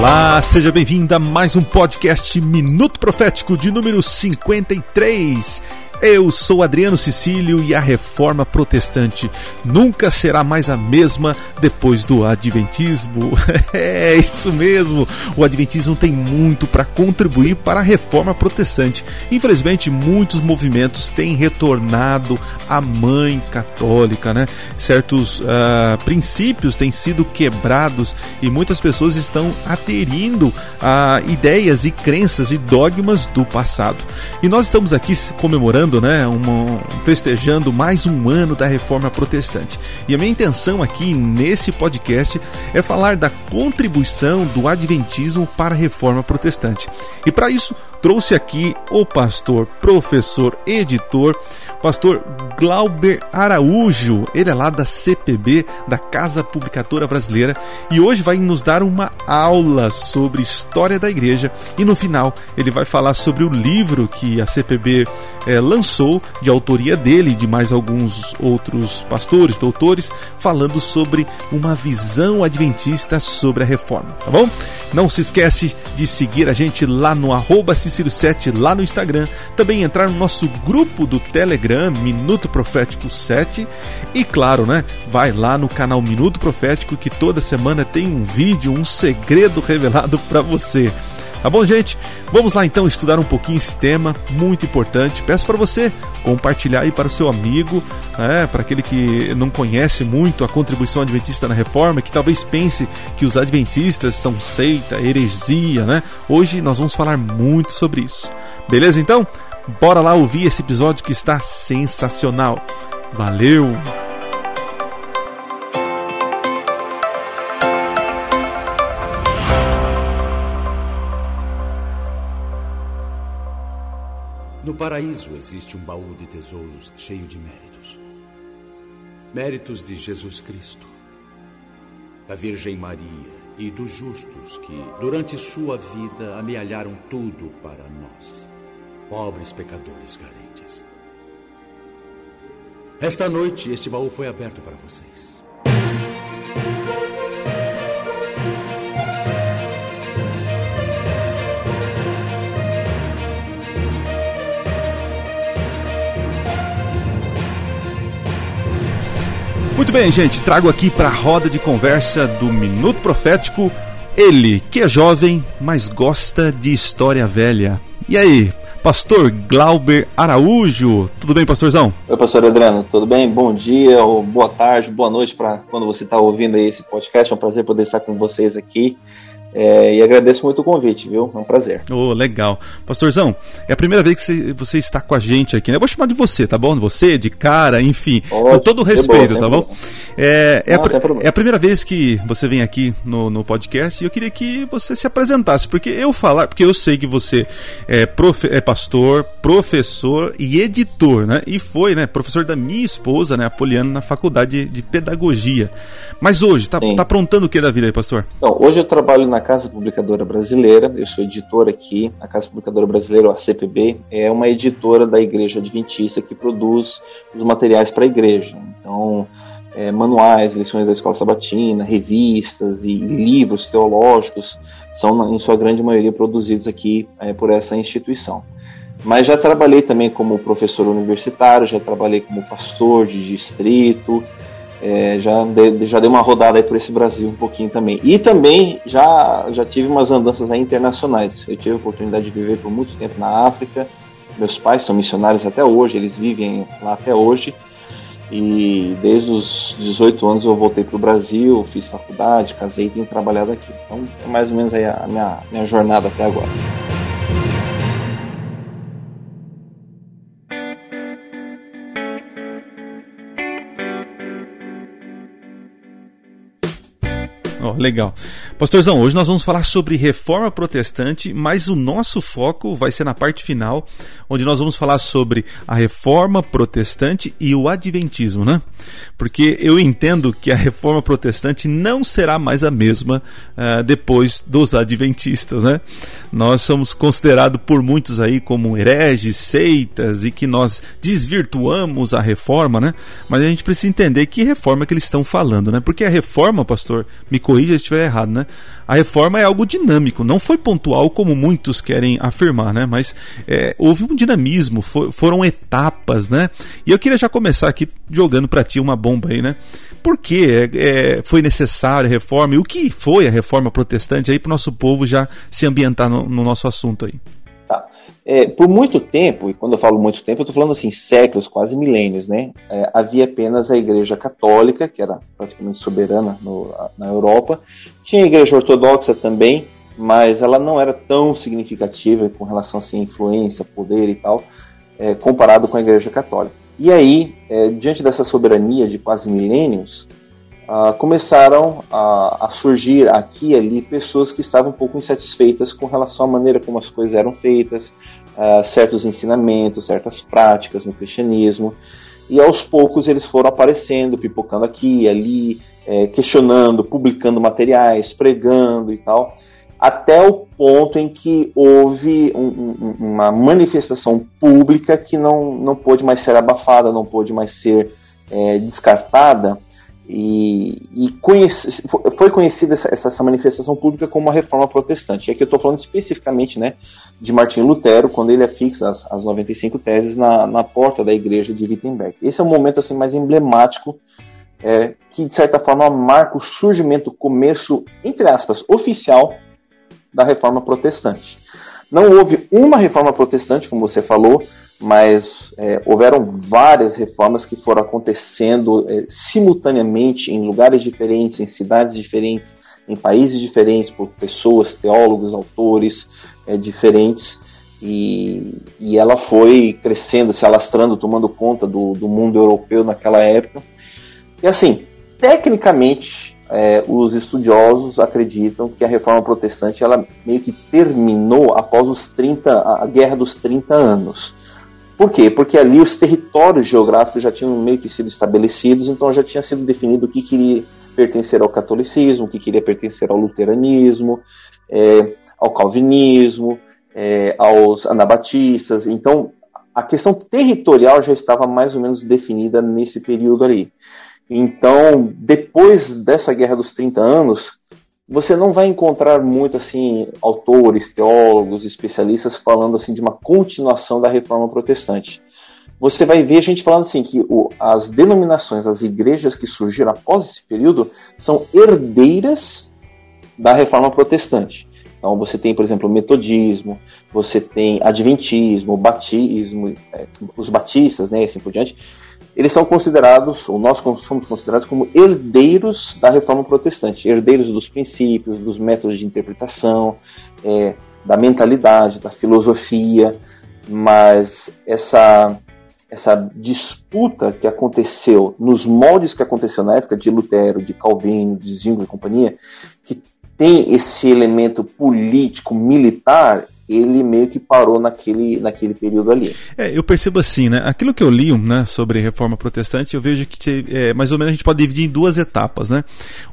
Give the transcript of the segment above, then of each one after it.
Olá, seja bem-vindo a mais um podcast Minuto Profético de número 53. Eu sou Adriano Cecílio e a reforma protestante nunca será mais a mesma depois do Adventismo. É isso mesmo, o Adventismo tem muito para contribuir para a reforma protestante. Infelizmente, muitos movimentos têm retornado à mãe católica, né? Certos uh, princípios têm sido quebrados e muitas pessoas estão aderindo a ideias e crenças e dogmas do passado. E nós estamos aqui comemorando comemorando, né, festejando mais um ano da Reforma Protestante. E a minha intenção aqui nesse podcast é falar da contribuição do Adventismo para a Reforma Protestante. E para isso trouxe aqui o pastor, professor, editor, pastor Glauber Araújo. Ele é lá da CPB, da Casa Publicadora Brasileira, e hoje vai nos dar uma aula sobre história da igreja. E no final, ele vai falar sobre o livro que a CPB é, eh, lançou, de autoria dele e de mais alguns outros pastores, doutores, falando sobre uma visão adventista sobre a reforma, tá bom? Não se esquece de seguir a gente lá no arroba Cicílio7 lá no Instagram, também entrar no nosso grupo do Telegram, Minuto Profético 7, e claro, né, vai lá no canal Minuto Profético que toda semana tem um vídeo, um segredo revelado para você. Tá bom, gente? Vamos lá então estudar um pouquinho esse tema muito importante. Peço para você compartilhar aí para o seu amigo, né, para aquele que não conhece muito a contribuição adventista na reforma, que talvez pense que os adventistas são seita, heresia, né? Hoje nós vamos falar muito sobre isso. Beleza então? Bora lá ouvir esse episódio que está sensacional. Valeu! No paraíso existe um baú de tesouros cheio de méritos. Méritos de Jesus Cristo, da Virgem Maria e dos justos que, durante sua vida, amealharam tudo para nós, pobres pecadores carentes. Esta noite, este baú foi aberto para vocês. Muito bem, gente, trago aqui para a roda de conversa do Minuto Profético ele, que é jovem, mas gosta de história velha. E aí, Pastor Glauber Araújo. Tudo bem, pastorzão? Oi, pastor Adriano, tudo bem? Bom dia, ou boa tarde, boa noite para quando você está ouvindo aí esse podcast. É um prazer poder estar com vocês aqui. É, e agradeço muito o convite, viu? É um prazer. Oh, legal. Pastorzão, é a primeira vez que você está com a gente aqui, né? Eu vou chamar de você, tá bom? Você, de cara, enfim. Ótimo, com todo o respeito, tá bom? É, é, Não, a, é, a, primeira vez que você vem aqui no, no podcast e eu queria que você se apresentasse, porque eu falar, porque eu sei que você é, profe, é pastor, professor e editor, né? E foi, né, professor da minha esposa, né, Apoliana, na faculdade de pedagogia. Mas hoje, tá, tá aprontando o que da vida aí, pastor? Então, hoje eu trabalho na Casa Publicadora Brasileira, eu sou editor aqui. A Casa Publicadora Brasileira, a CPB, é uma editora da Igreja Adventista que produz os materiais para a igreja. Então, é, manuais, lições da escola sabatina, revistas e livros teológicos são, em sua grande maioria, produzidos aqui é, por essa instituição. Mas já trabalhei também como professor universitário, já trabalhei como pastor de distrito, é, já, de, já dei uma rodada aí por esse Brasil um pouquinho também. E também já, já tive umas andanças internacionais. Eu tive a oportunidade de viver por muito tempo na África. Meus pais são missionários até hoje, eles vivem lá até hoje. E desde os 18 anos eu voltei para o Brasil, fiz faculdade, casei e tenho trabalhado aqui. Então é mais ou menos aí a minha, minha jornada até agora. Oh, legal. Pastorzão, hoje nós vamos falar sobre reforma protestante, mas o nosso foco vai ser na parte final, onde nós vamos falar sobre a reforma protestante e o adventismo, né? Porque eu entendo que a reforma protestante não será mais a mesma uh, depois dos adventistas, né? Nós somos considerados por muitos aí como hereges, seitas e que nós desvirtuamos a reforma, né? Mas a gente precisa entender que reforma que eles estão falando, né? Porque a reforma, pastor, me corrija se estiver errado, né? A reforma é algo dinâmico, não foi pontual como muitos querem afirmar, né? Mas é, houve um dinamismo, for, foram etapas, né? E eu queria já começar aqui jogando para ti uma bomba aí, né? Por que é, é, foi necessária a reforma e o que foi a reforma protestante aí para o nosso povo já se ambientar no, no nosso assunto aí? É, por muito tempo, e quando eu falo muito tempo, eu estou falando assim, séculos, quase milênios, né? É, havia apenas a Igreja Católica, que era praticamente soberana no, na Europa. Tinha a Igreja Ortodoxa também, mas ela não era tão significativa com relação assim, à influência, poder e tal, é, comparado com a Igreja Católica. E aí, é, diante dessa soberania de quase milênios, Uh, começaram a, a, surgir aqui e ali pessoas que estavam um pouco insatisfeitas com relação à maneira como as coisas eram feitas, uh, certos ensinamentos, certas práticas no cristianismo. E aos poucos eles foram aparecendo, pipocando aqui e ali, é, questionando, publicando materiais, pregando e tal, até o ponto em que houve um, um, uma manifestação pública que não, não pôde mais ser abafada, não pôde mais ser é, descartada, e, e conheci, foi conhecida essa, essa, manifestação pública como uma reforma protestante. E aqui eu estou falando especificamente né, de Martim Lutero, quando ele afixa as, as 95 teses na, na porta da igreja de Wittenberg. Esse é o momento assim, mais emblemático é, que, de certa forma, marca o surgimento, começo, entre aspas, oficial da reforma protestante. Não houve uma reforma protestante, como você falou, mas é, houveram várias reformas que foram acontecendo é, simultaneamente em lugares diferentes, em cidades diferentes, em países diferentes, por pessoas, teólogos, autores é, diferentes. E, e, ela foi crescendo, se alastrando, tomando conta do, do mundo europeu naquela época. E assim, tecnicamente, é, os estudiosos acreditam que a reforma protestante ela meio que terminou após os 30, a guerra dos 30 anos. Por quê? Porque ali os territórios geográficos já tinham meio que sido estabelecidos, então já tinha sido definido o que queria pertencer ao catolicismo, o que queria pertencer ao luteranismo, é, ao calvinismo, é, aos anabatistas. Então, a questão territorial já estava mais ou menos definida nesse período ali. Então, depois dessa Guerra dos 30 anos, você não vai encontrar muito assim autores, teólogos, especialistas falando assim de uma continuação da reforma protestante. Você vai ver gente falando assim que o, as denominações, as igrejas que surgiram após esse período são herdeiras da reforma protestante. Então você tem, por exemplo, o metodismo, você tem adventismo, batismo, é, os batistas, né, assim por diante eles são considerados, ou nós somos considerados como herdeiros da reforma protestante, herdeiros dos princípios, dos métodos de interpretação, é, da mentalidade, da filosofia, mas essa essa disputa que aconteceu nos moldes que aconteceu na época de Lutero, de Calvino, de Zwingli e companhia, que tem esse elemento político, militar, ele meio que parou naquele, naquele período ali. É, eu percebo assim, né? Aquilo que eu li né, sobre reforma protestante, eu vejo que é, mais ou menos a gente pode dividir em duas etapas, né?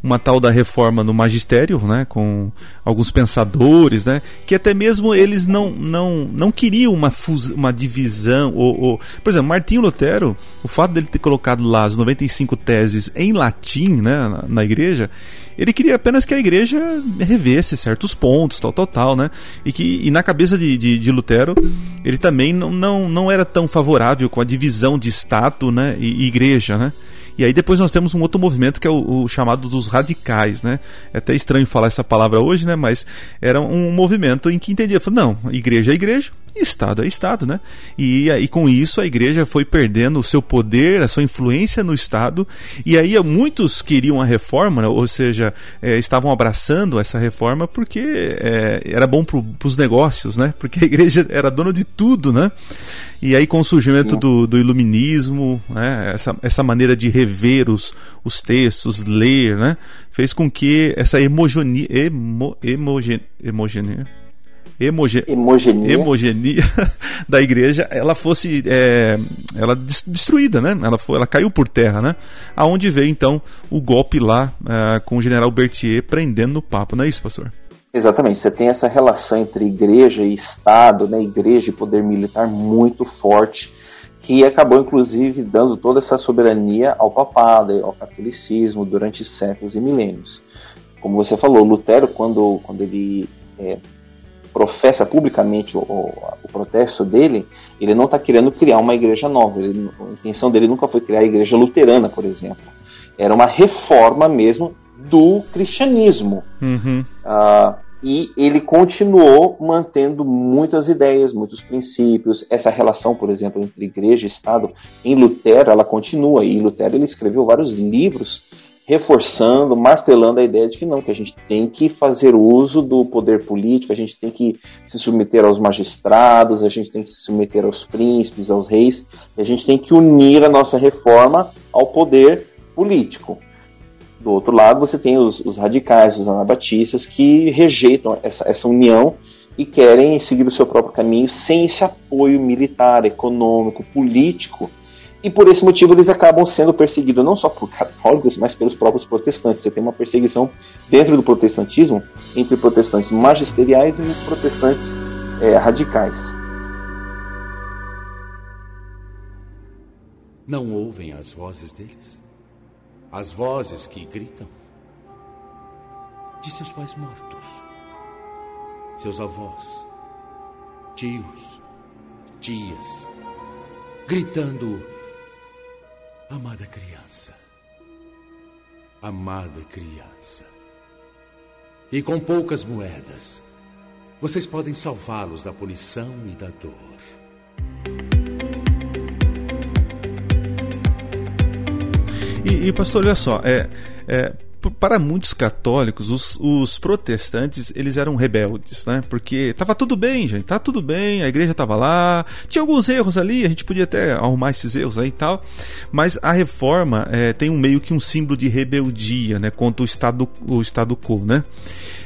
Uma tal da reforma no magistério, né? Com alguns pensadores, né? Que até mesmo eles não, não, não queriam uma, fus uma divisão. Ou, ou, Por exemplo, Martinho Lutero, o fato dele ter colocado lá as 95 teses em latim, né? na, na igreja, ele queria apenas que a igreja revesse certos pontos, tal, tal, tal, né? E que e na cabeça de, de, de, Lutero, ele também não, não, não era tão favorável com a divisão de Estado né, e, igreja, né? E aí depois nós temos um outro movimento que é o, o, chamado dos radicais, né? É até estranho falar essa palavra hoje, né? Mas era um movimento em que entendia, não, igreja é igreja, Estado é Estado, né? E aí com isso a igreja foi perdendo o seu poder, a sua influência no Estado, e aí muitos queriam a reforma, né? ou seja, é, estavam abraçando essa reforma porque é, era bom para os negócios, né? Porque a igreja era dona de tudo, né? E aí com o surgimento do, do iluminismo, né? essa, essa maneira de rever os, os textos, ler, né? fez com que essa hemogenia, emo, hemogen, hemogenia hemoge hemogenia. hemogenia da igreja ela fosse é, ela destruída, né? Ela foi, ela caiu por terra, né? Aonde veio então o golpe lá é, com o general Berthier prendendo no papo, não é isso, pastor? Exatamente, você tem essa relação entre igreja e Estado, né, igreja e poder militar muito forte, que acabou inclusive dando toda essa soberania ao papado, ao catolicismo durante séculos e milênios. como você falou, Lutero, quando, quando ele é, professa publicamente o, o, o, protesto dele, ele não está querendo criar uma igreja nova. Ele, a intenção dele nunca foi criar a igreja luterana, por exemplo. Era uma reforma mesmo do cristianismo. Uhum. Uh, e ele continuou mantendo muitas ideias, muitos princípios. Essa relação, por exemplo, entre igreja e Estado, em Lutero, ela continua. E Lutero ele escreveu vários livros reforçando, martelando a ideia de que não, que a gente tem que fazer uso do poder político, a gente tem que se submeter aos magistrados, a gente tem que se submeter aos príncipes, aos reis, a gente tem que unir a nossa reforma ao poder político. Do outro lado, você tem os, os radicais, os anabatistas, que rejeitam essa, essa união e querem seguir o seu próprio caminho sem esse apoio militar, econômico, político e por esse motivo eles acabam sendo perseguidos não só por católicos, mas pelos próprios protestantes. Você tem uma perseguição dentro do protestantismo entre protestantes magisteriais e protestantes é, radicais. Não ouvem as vozes deles? As vozes que gritam? De seus pais mortos, seus avós, tios, tias, gritando Amada criança, amada criança. E com poucas moedas, vocês podem salvá-los da punição e da dor. E, e pastor, olha só, é, é para muitos católicos, os, os, protestantes eles eram rebeldes, né? Porque estava tudo bem, gente, tá tudo bem, a igreja estava lá, tinha alguns erros ali, a gente podia até arrumar esses erros aí e tal, mas a reforma é, tem um meio que um símbolo de rebeldia, né? Contra o estado o estado quo, né?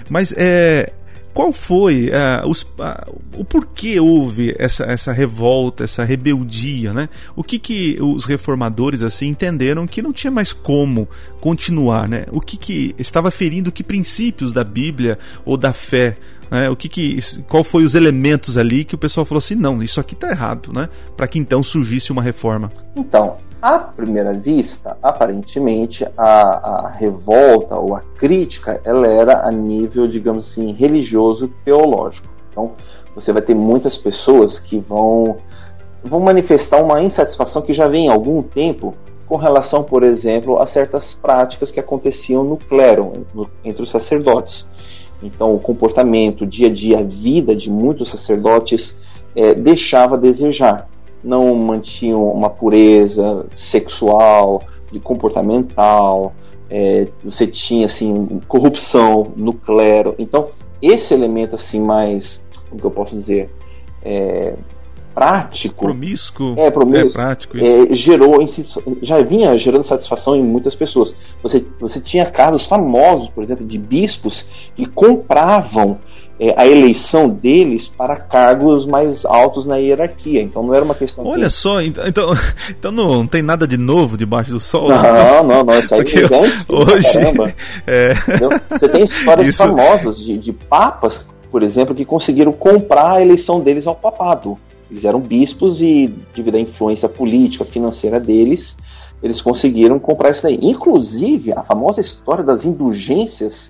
Mas é qual foi uh, os, uh, o porquê houve essa, essa revolta, essa rebeldia, né? O que, que os reformadores assim entenderam que não tinha mais como continuar, né? O que, que estava ferindo que princípios da Bíblia ou da fé, né? O que, que qual foi os elementos ali que o pessoal falou assim, não, isso aqui está errado, né? Para que então surgisse uma reforma. Então, à primeira vista, aparentemente, a, a, revolta ou a crítica, ela era a nível, digamos assim, religioso teológico. Então, você vai ter muitas pessoas que vão, vão manifestar uma insatisfação que já vem há algum tempo com relação, por exemplo, a certas práticas que aconteciam no clero, no, entre os sacerdotes. Então, o comportamento, o dia a dia, a vida de muitos sacerdotes é, deixava a desejar não mantinham uma pureza sexual, de comportamental, é, você tinha assim corrupção no clero. Então esse elemento assim mais, como que eu posso dizer, é, prático, promíscuo, é promíscuo, é prático, é, gerou já vinha gerando satisfação em muitas pessoas. Você você tinha casos famosos, por exemplo, de bispos que compravam é, a eleição deles para cargos mais altos na hierarquia. Então não era uma questão. Olha que... só, então, então, então não, tem nada de novo debaixo do sol. Não, então, não, não, isso aí Porque hoje, é... Você tem histórias isso... famosas de, de papas, por exemplo, que conseguiram comprar a eleição deles ao papado. Eles eram bispos e, devido à influência política, financeira deles, eles conseguiram comprar isso daí. Inclusive, a famosa história das indulgências,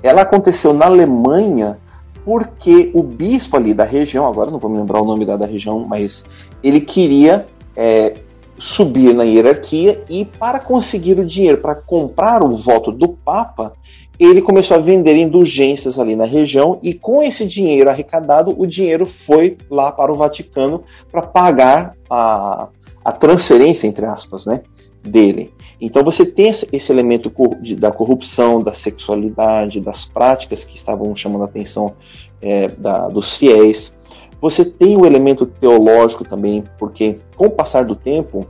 ela aconteceu na Alemanha porque o bispo ali da região, agora não vou me lembrar o nome da, da região, mas ele queria é, subir na hierarquia e para conseguir o dinheiro para comprar o voto do Papa, ele começou a vender indulgências ali na região e com esse dinheiro arrecadado, o dinheiro foi lá para o Vaticano para pagar a, a transferência, entre aspas, né, dele. Então você tem esse elemento da corrupção, da sexualidade, das práticas que estavam chamando a atenção é, da, dos fiéis. Você tem o elemento teológico também, porque com o passar do tempo,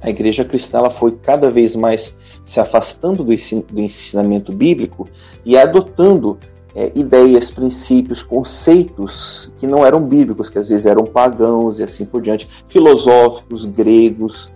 a igreja cristã ela foi cada vez mais se afastando do, do ensinamento bíblico e adotando é, ideias, princípios, conceitos que não eram bíblicos, que às vezes eram pagãos e assim por diante, filosóficos, gregos,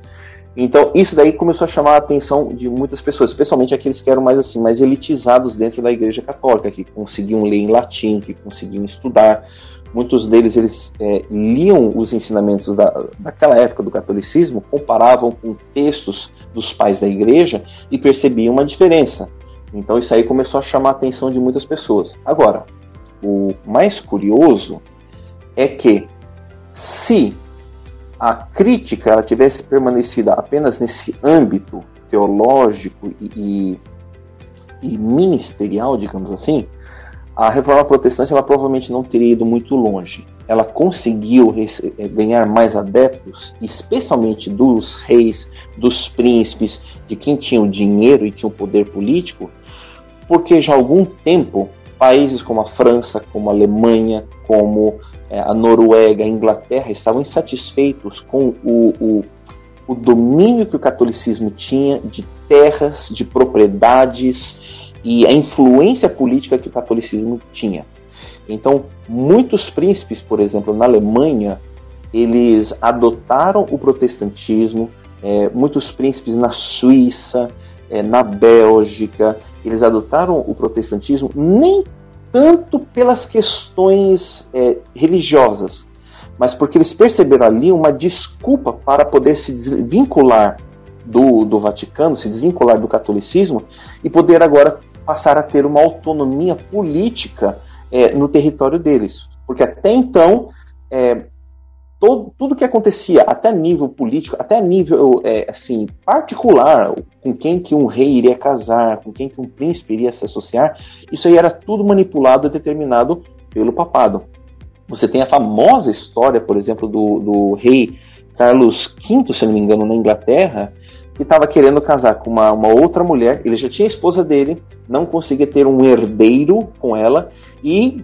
então, isso daí começou a chamar a atenção de muitas pessoas, especialmente aqueles que eram mais assim, mais elitizados dentro da Igreja Católica, que conseguiam ler em latim, que conseguiam estudar. Muitos deles eles é, liam os ensinamentos da, daquela época do catolicismo, comparavam com textos dos pais da Igreja e percebiam uma diferença. Então isso aí começou a chamar a atenção de muitas pessoas. Agora, o mais curioso é que se a crítica ela tivesse permanecido apenas nesse âmbito teológico e, e, e ministerial, digamos assim, a reforma protestante ela provavelmente não teria ido muito longe. Ela conseguiu eh, ganhar mais adeptos, especialmente dos reis, dos príncipes, de quem tinha o dinheiro e tinha o poder político, porque já há algum tempo países como a França, como a Alemanha, como é, a Noruega, a Inglaterra estavam insatisfeitos com o, o, o domínio que o catolicismo tinha de terras, de propriedades e a influência política que o catolicismo tinha. Então, muitos príncipes, por exemplo, na Alemanha, eles adotaram o protestantismo, é, muitos príncipes na Suíça, é, na Bélgica, eles adotaram o protestantismo nem tanto pelas questões é, religiosas, mas porque eles perceberam ali uma desculpa para poder se desvincular do, do Vaticano, se desvincular do catolicismo e poder agora passar a ter uma autonomia política é, no território deles. Porque até então, é, todo, tudo que acontecia, até nível político, até nível é, assim, particular, com quem que um rei iria casar, com quem que um príncipe iria se associar, isso aí era tudo manipulado e determinado pelo papado. Você tem a famosa história, por exemplo, do, do rei Carlos V, se não me engano, na Inglaterra, que estava querendo casar com uma, uma outra mulher, ele já tinha a esposa dele, não conseguia ter um herdeiro com ela e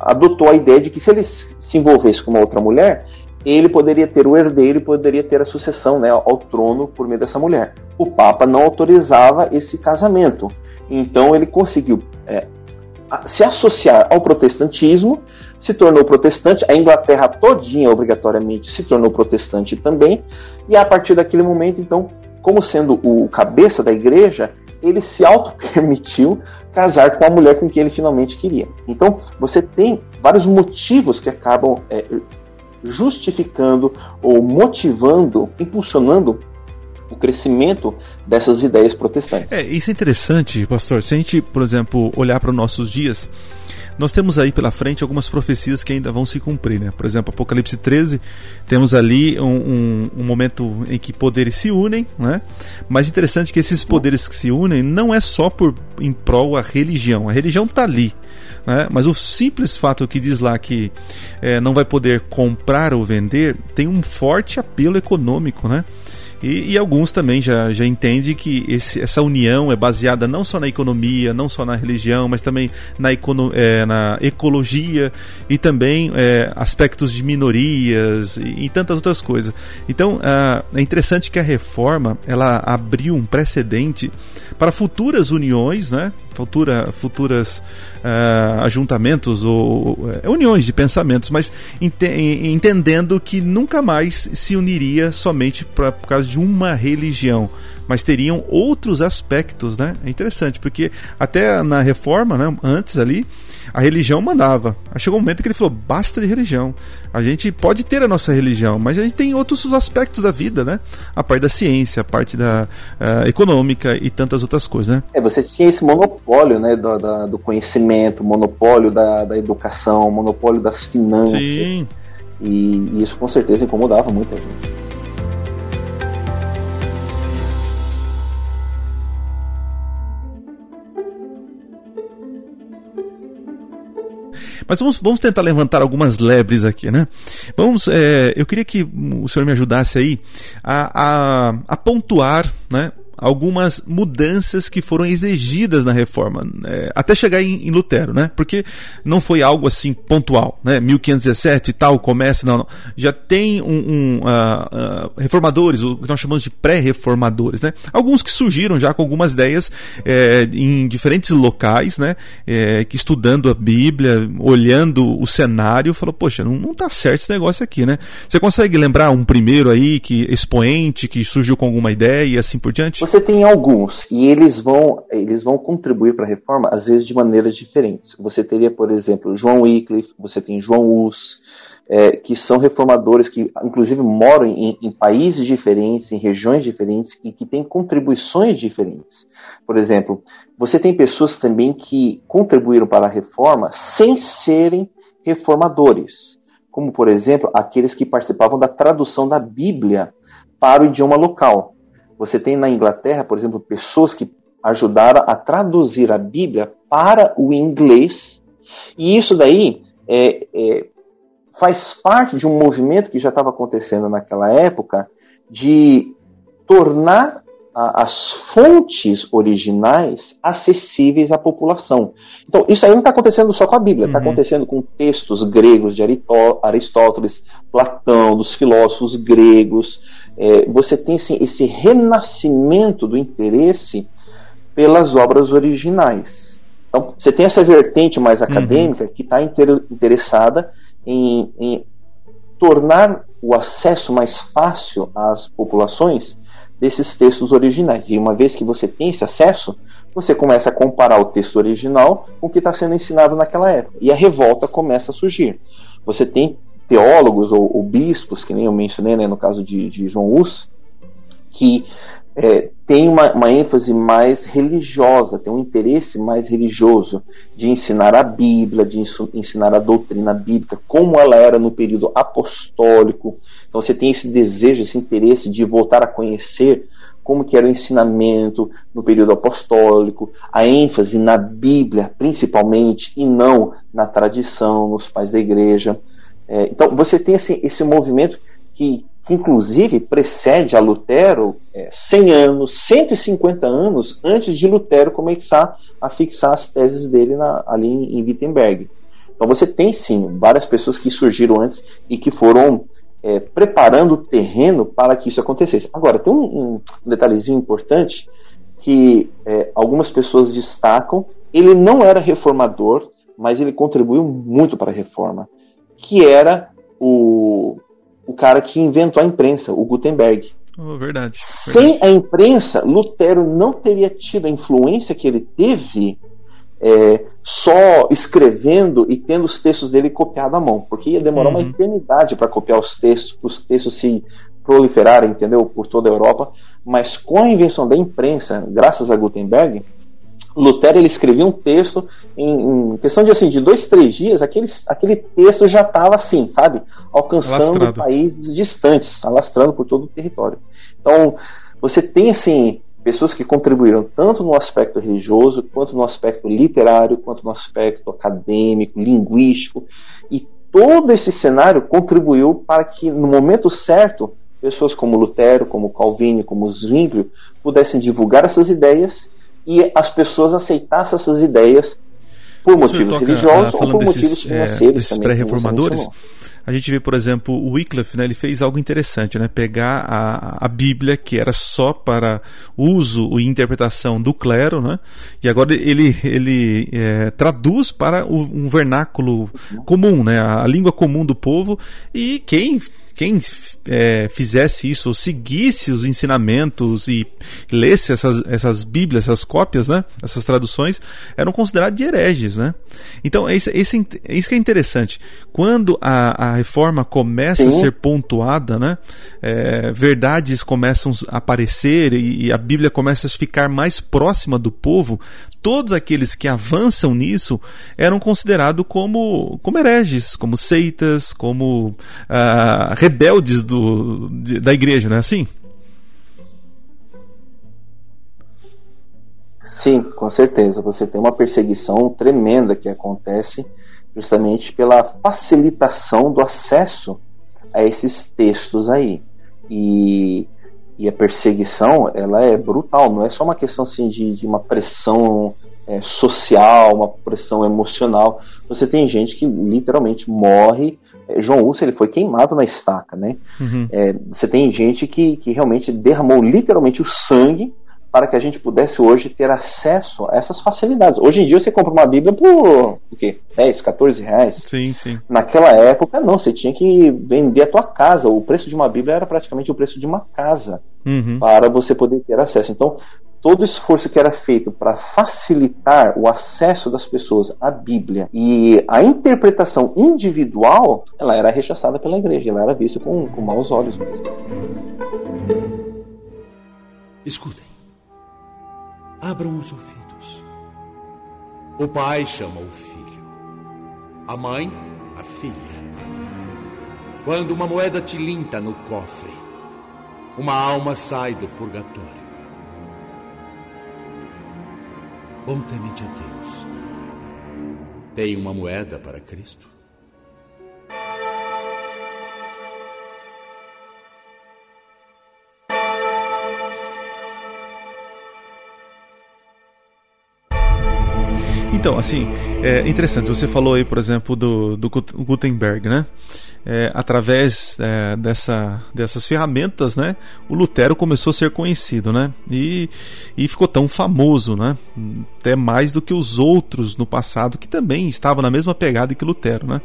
adotou a ideia de que se ele se envolvesse com uma outra mulher, ele poderia ter o herdeiro poderia ter a sucessão né, ao trono por meio dessa mulher. O Papa não autorizava esse casamento, então ele conseguiu é, se associar ao protestantismo, se tornou protestante, a Inglaterra todinha obrigatoriamente se tornou protestante também, e a partir daquele momento, então, como sendo o cabeça da igreja, ele se auto-permitiu casar com a mulher com quem ele finalmente queria. Então, você tem vários motivos que acabam é, justificando ou motivando, impulsionando o crescimento dessas ideias protestantes. É, isso é interessante, pastor. Se a gente, por exemplo, olhar para os nossos dias, nós temos aí pela frente algumas profecias que ainda vão se cumprir, né? Por exemplo, Apocalipse 13, temos ali um, um, um, momento em que poderes se unem, né? Mas interessante que esses poderes que se unem não é só por em prol a religião. A religião está ali, né? Mas o simples fato que diz lá que é, não vai poder comprar ou vender tem um forte apelo econômico, né? E, e, alguns também já, já entendem que esse, essa união é baseada não só na economia, não só na religião, mas também na, econo, é, na ecologia e também é, aspectos de minorias e, e, tantas outras coisas. Então é interessante que a reforma ela abriu um precedente para futuras uniões, né? Futura, futuras uh, ajuntamentos ou uh, uniões de pensamentos, mas ente entendendo que nunca mais se uniria somente pra, por causa de uma religião mas teriam outros aspectos, né? É interessante, porque até na reforma, né, antes ali, a religião mandava. Aí chegou um momento que ele falou: basta de religião. A gente pode ter a nossa religião, mas a gente tem outros aspectos da vida, né? A parte da ciência, a parte da uh, econômica e tantas outras coisas, né? É, você tinha esse monopólio, né, do, da, do conhecimento, monopólio da, da educação, monopólio das finanças. Sim. E, e isso com certeza incomodava muita gente. Mas vamos, vamos tentar levantar algumas lebres aqui, né? Vamos, é, eu queria que o senhor me ajudasse aí a, a, a pontuar, né? Algumas mudanças que foram exigidas na reforma, é, até chegar em, em, Lutero, né? Porque não foi algo assim pontual, né? 1517 e tal, começa, não, não. Já tem um, um uh, uh, reformadores, o que nós chamamos de pré-reformadores, né? Alguns que surgiram já com algumas ideias é, em diferentes locais, né? É, que estudando a Bíblia, olhando o cenário, falou, poxa, não, não tá certo esse negócio aqui, né? Você consegue lembrar um primeiro aí, que expoente, que surgiu com alguma ideia e assim por diante? Você tem alguns e eles vão, eles vão contribuir para a reforma às vezes de maneiras diferentes. Você teria, por exemplo, João Wycliffe, você tem João Hus, é, que são reformadores, que inclusive moram em, em países diferentes, em regiões diferentes, e que têm contribuições diferentes. Por exemplo, você tem pessoas também que contribuíram para a reforma sem serem reformadores, como por exemplo aqueles que participavam da tradução da Bíblia para o idioma local. Você tem na Inglaterra, por exemplo, pessoas que ajudaram a traduzir a Bíblia para o inglês, e isso daí é, é, faz parte de um movimento que já estava acontecendo naquela época de tornar a, as fontes originais acessíveis à população. Então, isso aí não está acontecendo só com a Bíblia, está uhum. acontecendo com textos gregos de Aristóteles, Platão, dos filósofos gregos. É, você tem assim, esse renascimento do interesse pelas obras originais. Então, você tem essa vertente mais uhum. acadêmica uhum. que está interessada em, em tornar o acesso mais fácil às populações desses textos originais. E uma vez que você tem esse acesso, você começa a comparar o texto original com o que está sendo ensinado naquela época. E a revolta começa a surgir. Você tem teólogos ou, ou bispos, que nem eu mencionei né, no caso de, de João Hus, que é, tem uma, uma, ênfase mais religiosa, tem um interesse mais religioso de ensinar a Bíblia, de ensinar a doutrina bíblica, como ela era no período apostólico. Então você tem esse desejo, esse interesse de voltar a conhecer como que era o ensinamento no período apostólico, a ênfase na Bíblia, principalmente, e não na tradição, nos pais da igreja. É, então você tem esse, esse movimento que que inclusive precede a Lutero é, 100 anos, 150 anos antes de Lutero começar a fixar as teses dele na, ali em, Wittenberg. Então você tem sim várias pessoas que surgiram antes e que foram é, preparando o terreno para que isso acontecesse. Agora, tem um, um detalhezinho importante que é, algumas pessoas destacam. Ele não era reformador, mas ele contribuiu muito para a reforma, que era o o cara que inventou a imprensa, o Gutenberg. Oh, verdade, verdade. Sem a imprensa, Lutero não teria tido a influência que ele teve é, só escrevendo e tendo os textos dele copiados à mão, porque ia demorar uhum. uma eternidade para copiar os textos, para os textos se proliferarem, entendeu, por toda a Europa. Mas com a invenção da imprensa, graças a Gutenberg, Lutero ele escrevia um texto em, em, questão de assim de dois três dias aquele, aquele texto já estava assim sabe alcançando Alastrado. países distantes alastrando por todo o território então você tem assim pessoas que contribuíram tanto no aspecto religioso quanto no aspecto literário quanto no aspecto acadêmico linguístico e todo esse cenário contribuiu para que no momento certo pessoas como Lutero como Calvino como Zwinglio pudessem divulgar essas ideias e as pessoas aceitassem essas ideias por motivos toca, religiosos ah, ou por desses, motivos é, financeiros. É, desses pré-reformadores, a gente vê, por exemplo, o Wycliffe, né, ele fez algo interessante, né, pegar a, a Bíblia, que era só para uso e interpretação do clero, né, e agora ele, ele é, traduz para um vernáculo comum, né, a língua comum do povo, e quem quem é, fizesse isso, ou seguisse os ensinamentos e lesse essas, essas bíblias, essas cópias, né, essas traduções, eram considerados de hereges. Né? Então, é isso, é isso que é interessante. Quando a, a reforma começa Sim. a ser pontuada, né, é, verdades começam a aparecer e, e a Bíblia começa a ficar mais próxima do povo, todos aqueles que avançam nisso eram considerados como, como hereges, como seitas, como uh, rebeldes do, de, da igreja, não é assim? Sim, com certeza. Você tem uma perseguição tremenda que acontece justamente pela facilitação do acesso a esses textos aí. E e a perseguição ela é brutal, não é só uma questão assim de, de uma pressão é, social, uma pressão emocional. Você tem gente que literalmente morre. É, João Urso ele foi queimado na estaca, né? Uhum. É, você tem gente que, que realmente derramou literalmente o sangue para que a gente pudesse hoje ter acesso a essas facilidades. Hoje em dia você compra uma Bíblia por o quê? 10, 14 reais? Sim, sim. Naquela época, não, você tinha que vender a tua casa. O preço de uma Bíblia era praticamente o preço de uma casa uhum. para você poder ter acesso. Então, todo o esforço que era feito para facilitar o acesso das pessoas à Bíblia e a interpretação individual, ela era rechaçada pela igreja, ela era vista com, com maus olhos mesmo. Escutem. Abram os ouvidos. O pai chama o filho. A mãe, a filha. Quando uma moeda tilinta no cofre, uma alma sai do purgatório. Bom temente a Deus. Tem uma moeda para Cristo? Então, assim, é interessante. Você falou aí, por exemplo, do, do Gutenberg, né? É, através é, dessa, dessas ferramentas, né? O Lutero começou a ser conhecido, né? E, e ficou tão famoso, né? Até mais do que os outros no passado que também estavam na mesma pegada que Lutero, né?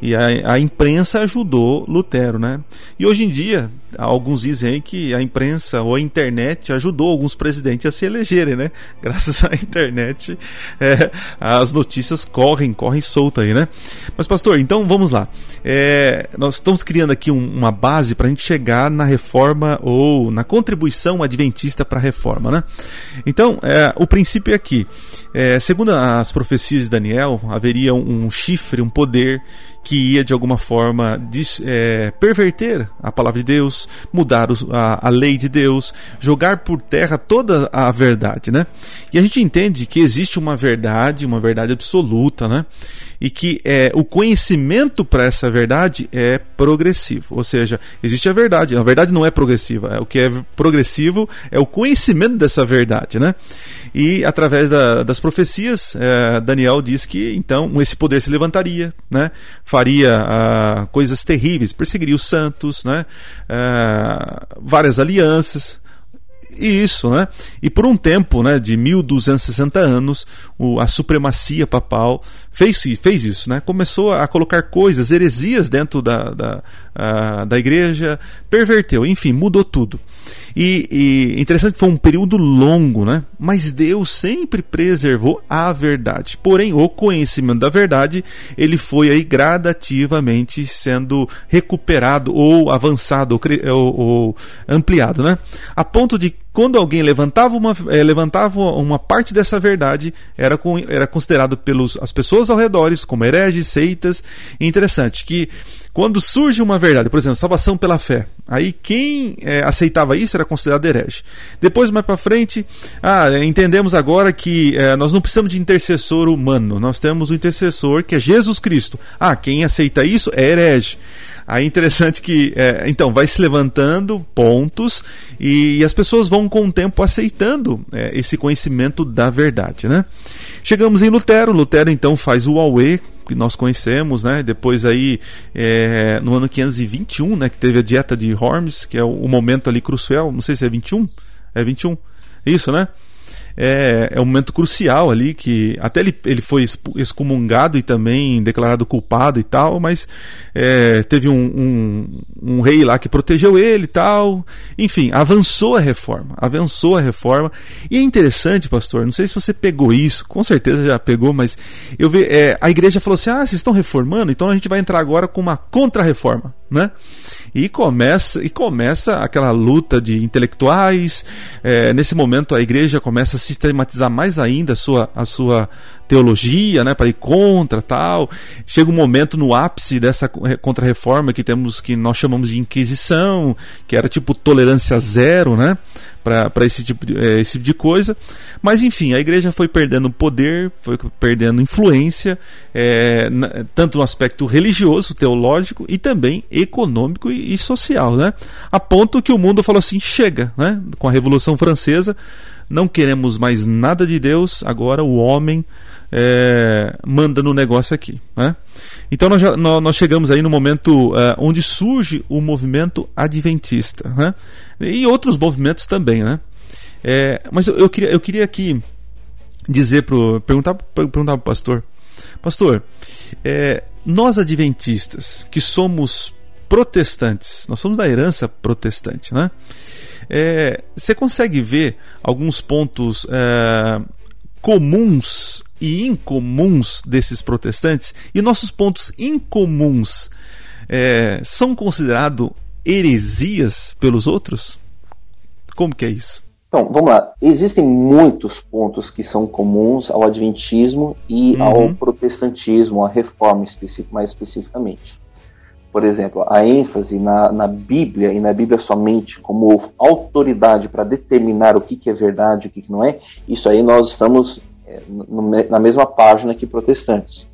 E a, a imprensa ajudou Lutero, né? E hoje em dia, alguns dizem que a imprensa ou a internet ajudou alguns presidentes a se elegerem, né? Graças à internet, é, as notícias correm, correm solta aí, né? Mas, pastor, então vamos lá. É, nós estamos criando aqui um, uma base para a gente chegar na reforma ou na contribuição adventista para a reforma, né? Então, é, o princípio é aqui. É, segundo as profecias de Daniel, haveria um, um chifre, um poder que ia de alguma forma é, perverter a palavra de Deus, mudar a, a, lei de Deus, jogar por terra toda a verdade, né? E a gente entende que existe uma verdade, uma verdade absoluta, né? E que é, o conhecimento para essa verdade é progressivo, ou seja, existe a verdade, a verdade não é progressiva, é, o que é progressivo é o conhecimento dessa verdade, né? E através da, das profecias, é, Daniel diz que então esse poder se levantaria, né? Faria uh, coisas terríveis, perseguiria os santos, né? Uh, várias alianças. E isso, né? E por um tempo, né, de 1260 anos, o, a supremacia papal fez, fez isso, né? Começou a colocar coisas, heresias dentro da, da, uh, da igreja, perverteu, enfim, mudou tudo. E, e interessante foi um período longo, né? Mas Deus sempre preservou a verdade. Porém, o conhecimento da verdade ele foi aí gradativamente sendo recuperado ou avançado ou, ou, ou ampliado, né? A ponto de quando alguém levantava uma, é, levantava uma parte dessa verdade, era, com, era considerado pelas pessoas ao redor como hereges, seitas. E interessante que quando surge uma verdade, por exemplo, salvação pela fé, aí quem é, aceitava isso era considerado herege. Depois, mais para frente, ah, entendemos agora que é, nós não precisamos de intercessor humano, nós temos o intercessor que é Jesus Cristo. Ah, quem aceita isso é herege. Aí interessante que, é, então, vai se levantando pontos e, e, as pessoas vão com o tempo aceitando é, esse conhecimento da verdade, né? Chegamos em Lutero, Lutero então faz o Aue, que nós conhecemos, né? Depois aí, é, no ano 521, né, que teve a dieta de Hormes, que é o, o momento ali crucial, não sei se é 21, é 21, isso, né? É, é um momento crucial ali, que até ele, ele foi excomungado e também declarado culpado e tal, mas é, teve um, um, um, rei lá que protegeu ele e tal. Enfim, avançou a reforma, avançou a reforma. E é interessante, pastor, não sei se você pegou isso, com certeza já pegou, mas eu vi, é, a igreja falou assim: ah, vocês estão reformando, então a gente vai entrar agora com uma contra-reforma né? E começa e começa aquela luta de intelectuais. É, nesse momento a igreja começa a sistematizar mais ainda a sua, a sua teologia, né, para ir contra tal. Chega um momento no ápice dessa contra-reforma que temos que nós chamamos de inquisição, que era tipo tolerância zero, né, para esse, tipo de, é, esse tipo de coisa. Mas enfim, a igreja foi perdendo poder, foi perdendo influência, é, tanto no aspecto religioso, teológico e também econômico e, e social, né, a ponto que o mundo falou assim: chega, né, com a Revolução Francesa não queremos mais nada de Deus, agora o homem é, manda no negócio aqui. Né? Então nós, já, nós, chegamos aí no momento é, onde surge o movimento adventista. Né? E outros movimentos também. Né? É, mas eu, eu, queria, eu queria aqui dizer pro, perguntar, perguntar para o pastor, pastor, é, nós adventistas que somos protestantes. Nós somos da herança protestante, né? É, você consegue ver alguns pontos é, comuns e incomuns desses protestantes? E nossos pontos incomuns é, são considerados heresias pelos outros? Como que é isso? Então, vamos lá. Existem muitos pontos que são comuns ao Adventismo e uhum. ao protestantismo, à reforma mais especificamente. Por exemplo, a ênfase na, na Bíblia e na Bíblia somente como autoridade para determinar o que, que é verdade e o que, que não é, isso aí nós estamos na mesma página que protestantes.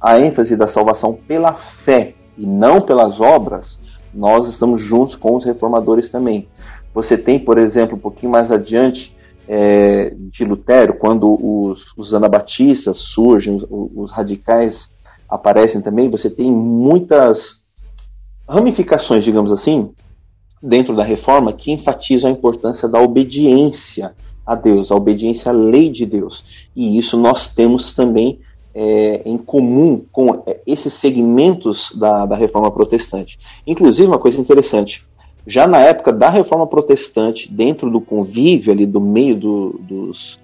A ênfase da salvação pela fé e não pelas obras, nós estamos juntos com os reformadores também. Você tem, por exemplo, um pouquinho mais adiante é, de Lutero, quando os, os anabatistas surgem, os, os radicais aparecem também, você tem muitas ramificações, digamos assim, dentro da reforma que enfatizam a importância da obediência a Deus, a obediência à lei de Deus. E isso nós temos também é, em comum com é, esses segmentos da, da reforma protestante. Inclusive, uma coisa interessante, já na época da reforma protestante, dentro do convívio ali do meio do, dos,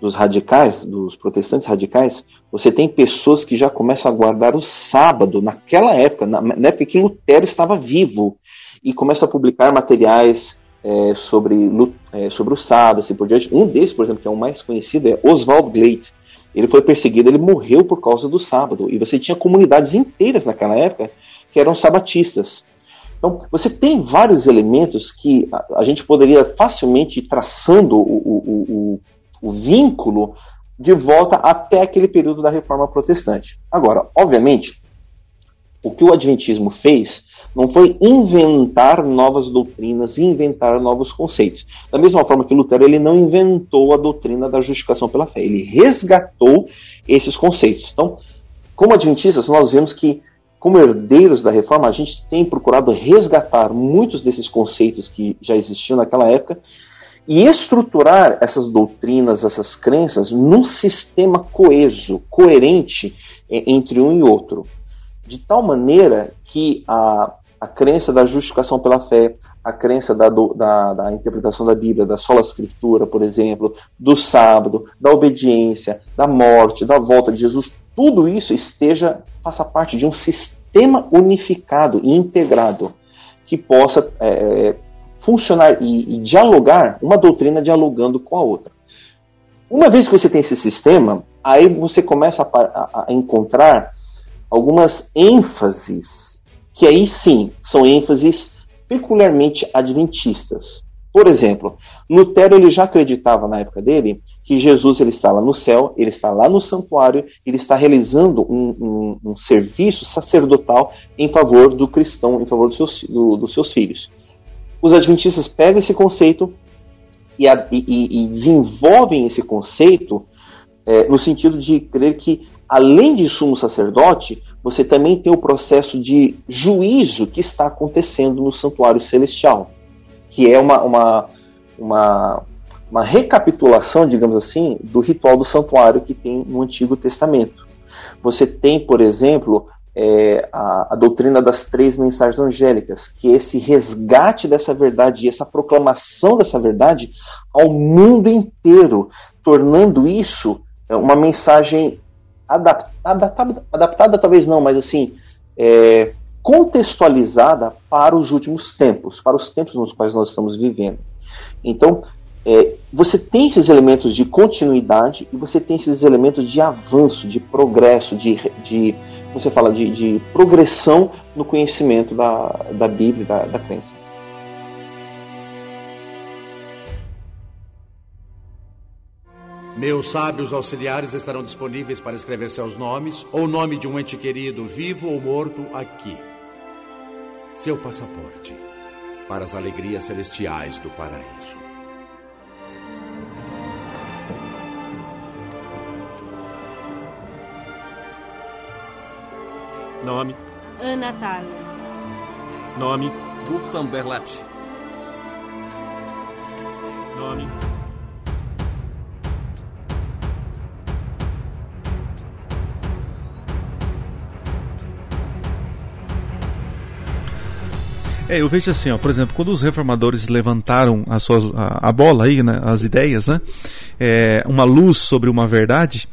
dos radicais, dos protestantes radicais, você tem pessoas que já começam a guardar o sábado, naquela época, na, na época que Lutero estava vivo, e começa a publicar materiais é, sobre, é, sobre o sábado, assim por diante. Um desses, por exemplo, que é o mais conhecido, é Oswald Glade. Ele foi perseguido, ele morreu por causa do sábado. E você tinha comunidades inteiras naquela época que eram sabatistas. Então, você tem vários elementos que a, a gente poderia facilmente ir traçando o, o, o, o vínculo de volta até aquele período da reforma protestante. Agora, obviamente, o que o Adventismo fez não foi inventar novas doutrinas, inventar novos conceitos. Da mesma forma que Lutero ele não inventou a doutrina da justificação pela fé, ele resgatou esses conceitos. Então, como adventistas, nós vemos que como herdeiros da reforma, a gente tem procurado resgatar muitos desses conceitos que já existiam naquela época e estruturar essas doutrinas, essas crenças, num sistema coeso, coerente eh, entre um e outro. De tal maneira que a, a crença da justificação pela fé, a crença da, da, da, interpretação da Bíblia, da sola escritura, por exemplo, do sábado, da obediência, da morte, da volta de Jesus, tudo isso esteja faça parte de um sistema unificado e integrado que possa é, funcionar e, e dialogar, uma doutrina dialogando com a outra. Uma vez que você tem esse sistema, aí você começa a, a, a encontrar algumas ênfases, que aí sim são ênfases peculiarmente adventistas. Por exemplo, Lutero ele já acreditava na época dele que Jesus ele está lá no céu, ele está lá no santuário, ele está realizando um, um, um serviço sacerdotal em favor do cristão, em favor dos seus, do, dos seus filhos. Os adventistas pegam esse conceito e, a, e, e desenvolvem esse conceito é, no sentido de crer que, além de sumo sacerdote, você também tem o processo de juízo que está acontecendo no santuário celestial que é uma, uma, uma, uma recapitulação, digamos assim, do ritual do santuário que tem no Antigo Testamento. Você tem, por exemplo, é, a, a, doutrina das três mensagens angélicas, que é esse resgate dessa verdade e essa proclamação dessa verdade ao mundo inteiro, tornando isso é, uma mensagem adaptada, adaptada, talvez não, mas assim, é, contextualizada para os últimos tempos, para os tempos nos quais nós estamos vivendo. Então, é, você tem esses elementos de continuidade e você tem esses elementos de avanço, de progresso, de, de você fala, de, de progressão no conhecimento da, da Bíblia, da, da crença. Meus sábios auxiliares estarão disponíveis para escrever seus nomes ou o nome de um ente querido, vivo ou morto, aqui seu passaporte para as alegrias celestiais do paraíso. Nome? Ana Thaler. Nome? Wurtemberlepsch. Nome? É, eu vejo assim, ó, por exemplo, quando os reformadores levantaram as suas, a, a bola aí, né, as ideias, né, é, uma luz sobre uma verdade,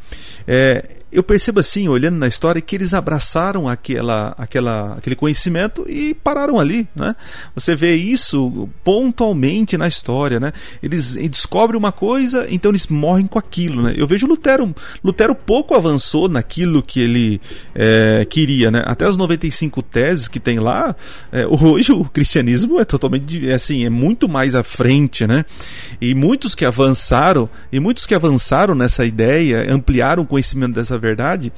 é, eu percebo assim, olhando na história, que eles abraçaram aquela, aquela, aquele conhecimento e pararam ali. Né? Você vê isso pontualmente na história. Né? Eles descobrem uma coisa, então eles morrem com aquilo. Né? Eu vejo Lutero. Lutero pouco avançou naquilo que ele é, queria. Né? Até as 95 teses que tem lá, é, hoje o cristianismo é totalmente assim, é muito mais à frente. Né? E muitos que avançaram, e muitos que avançaram nessa ideia, ampliaram o conhecimento dessa verdade,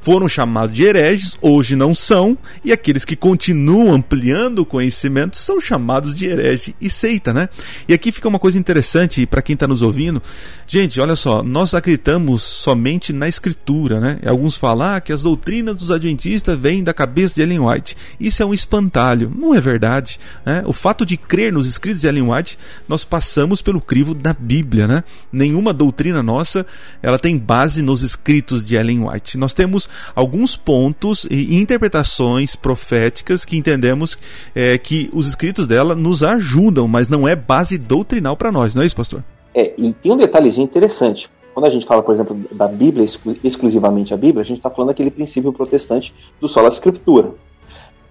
foram chamados de hereges, hoje não são, e aqueles que continuam ampliando o conhecimento são chamados de herege e seita, né? E aqui fica uma coisa interessante para quem está nos ouvindo. Gente, olha só, nós acreditamos somente na escritura, né? Alguns falam ah, que as doutrinas dos adventistas vêm da cabeça de Ellen White. Isso é um espantalho. Não é verdade. Né? O fato de crer nos escritos de Ellen White, nós passamos pelo crivo da Bíblia, né? Nenhuma doutrina nossa, ela tem base nos escritos de Ellen Ellen White. Nós temos alguns pontos e interpretações proféticas que entendemos é, que os escritos dela nos ajudam, mas não é base doutrinal para nós, não é isso, pastor? É, e tem um detalhezinho interessante. Quando a gente fala, por exemplo, da Bíblia, exclusivamente a Bíblia, a gente está falando daquele princípio protestante do sola escritura.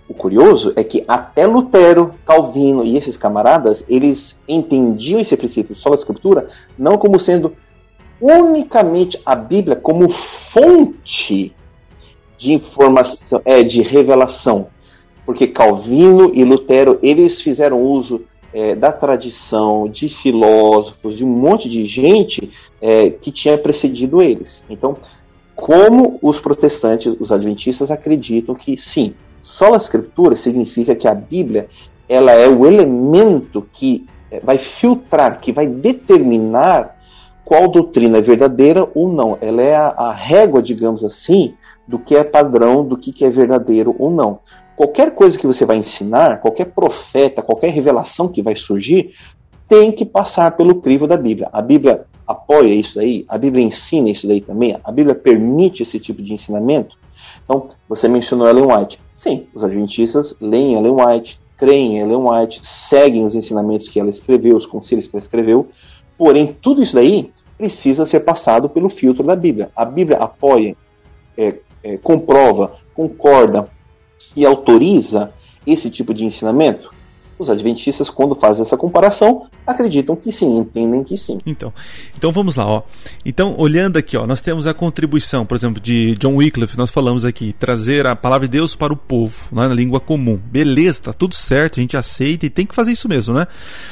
O curioso é que até Lutero, Calvino e esses camaradas, eles entendiam esse princípio sola escritura não como sendo unicamente a Bíblia como fonte de informação, é, de revelação. Porque Calvino e Lutero, eles fizeram uso é, da tradição, de filósofos, de um monte de gente é, que tinha precedido eles. Então, como os protestantes, os adventistas acreditam que sim, só a escritura significa que a Bíblia ela é o elemento que é, vai filtrar, que vai determinar qual doutrina é verdadeira ou não. Ela é a, a régua, digamos assim, do que é padrão, do que, que é verdadeiro ou não. Qualquer coisa que você vai ensinar, qualquer profeta, qualquer revelação que vai surgir, tem que passar pelo crivo da Bíblia. A Bíblia apoia isso aí, a Bíblia ensina isso daí também, a Bíblia permite esse tipo de ensinamento. Então, você mencionou Ellen White. Sim, os adventistas leem Ellen White, creem em Ellen White, seguem os ensinamentos que ela escreveu, os concílios que ela escreveu, porém, tudo isso daí precisa ser passado pelo filtro da Bíblia. A Bíblia apoia, é, é, comprova, concorda e autoriza esse tipo de ensinamento? Os adventistas, quando fazem essa comparação, acreditam que sim, entendem que sim. Então, então vamos lá, ó. Então, olhando aqui, ó, nós temos a contribuição, por exemplo, de John Wycliffe, nós falamos aqui, trazer a palavra de Deus para o povo, né, na língua comum. Beleza, tá tudo certo, a gente aceita e tem que fazer isso mesmo, né?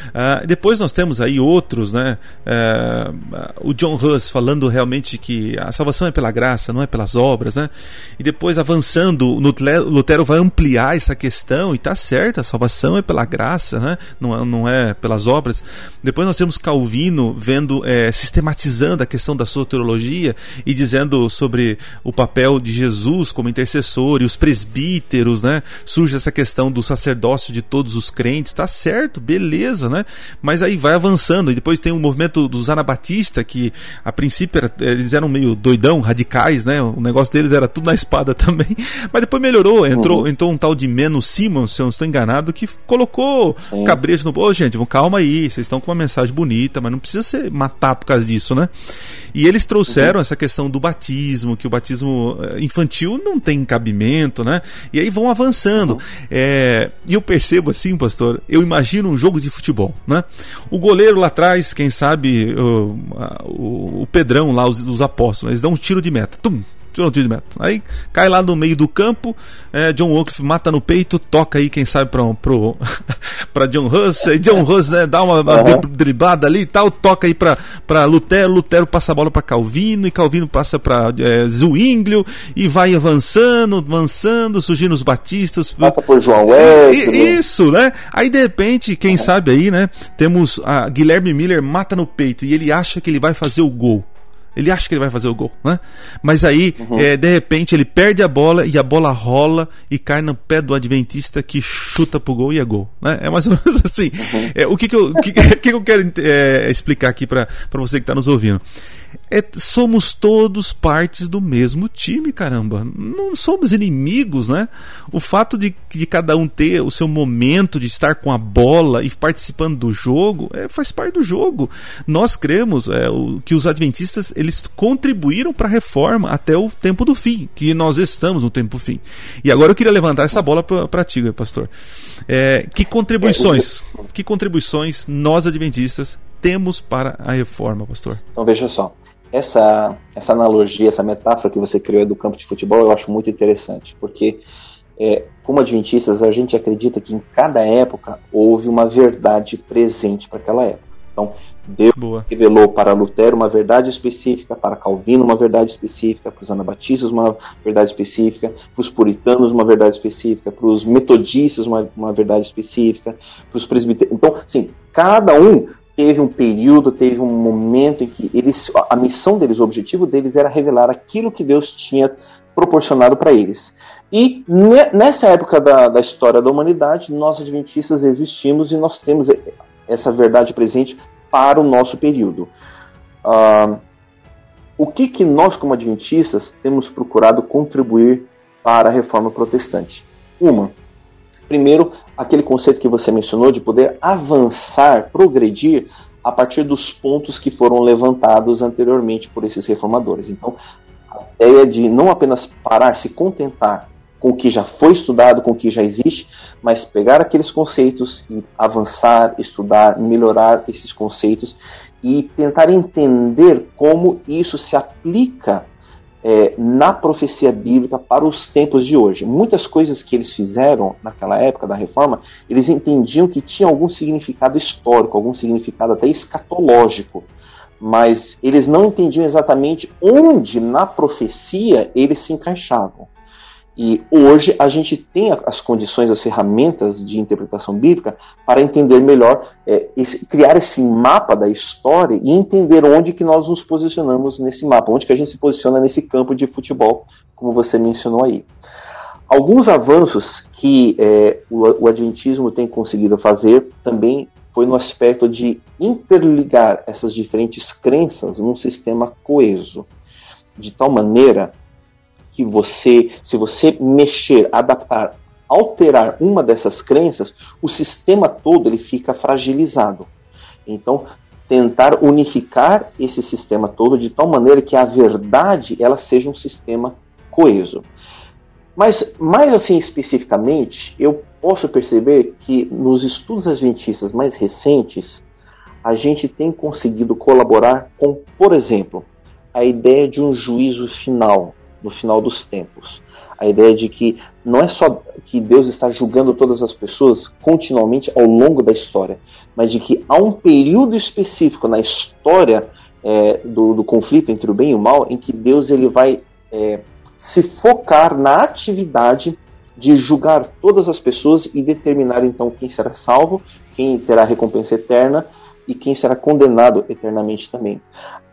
Uh, depois nós temos aí outros, né? Uh, o John Huss falando realmente que a salvação é pela graça, não é pelas obras, né? E depois avançando, Lutero vai ampliar essa questão e tá certo, a salvação é pela graça, né? Não, não é pelas obras. Depois nós temos Calvino vendo, é, sistematizando a questão da soteriologia e dizendo sobre o papel de Jesus como intercessor e os presbíteros, né? Surge essa questão do sacerdócio de todos os crentes, tá certo, beleza, né? Mas aí vai avançando e depois tem o movimento dos anabatistas que a princípio era, eles eram meio doidão, radicais, né? O negócio deles era tudo na espada também, mas depois melhorou, entrou, uhum. entrou um tal de Menos Simon, se eu não estou enganado, que colocou Sim. cabrejo no, ô gente, calma aí, vocês estão com uma mensagem bonita, mas não precisa ser matar por causa disso, né? E eles trouxeram uhum. essa questão do batismo, que o batismo eh, infantil não tem cabimento, né? E aí vão avançando. Uhum. É, e eu percebo assim, pastor, eu imagino um jogo de futebol, né? O goleiro lá atrás, quem sabe, o, o, o Pedrão lá, os, os apóstolos, eles dão um tiro de meta. Tum, um tiro de meta. Aí cai lá no meio do campo, é, John Wycliffe mata no peito, toca aí, quem sabe, pra, pro, pra John Huss, aí John Huss né, dá uma, uma uhum. driblada ali e tal, toca aí pra, pra Lutero, Lutero passa a bola pra Calvino, e Calvino passa pra é, Zwinglio, e vai avançando, avançando, surgindo os batistas. Passa por João Wesley. Isso, né? Aí de repente, quem uhum. sabe aí, né, temos a Guilherme Miller mata no peito, e ele acha que ele vai fazer o gol. Ele acha que ele vai fazer o gol, né? Mas aí, uhum. é, de repente, ele perde a bola e a bola rola e cai no pé do Adventista que chuta pro gol e é gol. Né? É mais ou menos assim. Uhum. É, o que, que, eu, que, que eu quero é, explicar aqui para você que está nos ouvindo? É, somos todos partes do mesmo time, caramba. Não somos inimigos, né? O fato de, de cada um ter o seu momento de estar com a bola e participando do jogo é, faz parte do jogo. Nós cremos é, o, que os adventistas eles contribuíram para a reforma até o tempo do fim, que nós estamos no tempo do fim. E agora eu queria levantar essa bola para ti, pastor. É, que contribuições, que contribuições nós adventistas temos para a reforma, pastor? Então veja só essa, essa analogia, essa metáfora que você criou do campo de futebol, eu acho muito interessante, porque é, como adventistas, a gente acredita que em cada época houve uma verdade presente para aquela época. Então, Deus Boa. revelou para Lutero uma verdade específica, para Calvino uma verdade específica, para os anabatistas uma verdade específica, para os puritanos uma verdade específica, para os metodistas uma, uma verdade específica, para os presbitérios. Então, assim, cada um teve um período, teve um momento em que eles, a missão deles, o objetivo deles era revelar aquilo que Deus tinha proporcionado para eles. E nessa época da, da, história da humanidade, nós adventistas existimos e nós temos essa verdade presente para o nosso período. Uh, o que, que nós, como adventistas, temos procurado contribuir para a reforma protestante? Uma, Primeiro, aquele conceito que você mencionou de poder avançar, progredir a partir dos pontos que foram levantados anteriormente por esses reformadores. Então, a ideia de não apenas parar, se contentar com o que já foi estudado, com o que já existe, mas pegar aqueles conceitos e avançar, estudar, melhorar esses conceitos e tentar entender como isso se aplica é, na profecia bíblica para os tempos de hoje. Muitas coisas que eles fizeram naquela época da reforma, eles entendiam que tinha algum significado histórico, algum significado até escatológico, mas eles não entendiam exatamente onde na profecia eles se encaixavam. E hoje a gente tem as condições, as ferramentas de interpretação bíblica para entender melhor, é, esse, criar esse mapa da história e entender onde que nós nos posicionamos nesse mapa, onde que a gente se posiciona nesse campo de futebol, como você mencionou aí. Alguns avanços que é, o, o Adventismo tem conseguido fazer também foi no aspecto de interligar essas diferentes crenças num sistema coeso, de tal maneira que você, se você mexer, adaptar, alterar uma dessas crenças, o sistema todo ele fica fragilizado. Então, tentar unificar esse sistema todo de tal maneira que a verdade ela seja um sistema coeso. Mas mais assim especificamente, eu posso perceber que nos estudos adventistas mais recentes, a gente tem conseguido colaborar com, por exemplo, a ideia de um juízo final, no final dos tempos. A ideia de que não é só que Deus está julgando todas as pessoas continuamente ao longo da história, mas de que há um período específico na história é, do, do, conflito entre o bem e o mal em que Deus ele vai é, se focar na atividade de julgar todas as pessoas e determinar então quem será salvo, quem terá recompensa eterna e quem será condenado eternamente também.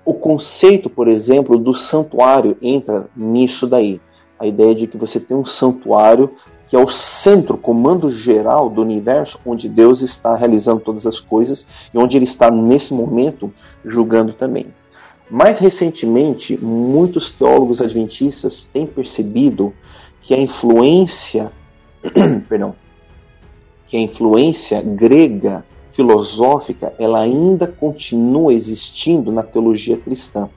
O conceito, por exemplo, do santuário entra nisso daí. A ideia de que você tem um santuário que é o centro, comando geral do universo, onde Deus está realizando todas as coisas e onde Ele está nesse momento julgando também. Mais recentemente, muitos teólogos adventistas têm percebido que a influência, perdão, que a influência grega filosófica, ela ainda continua existindo na teologia cristã.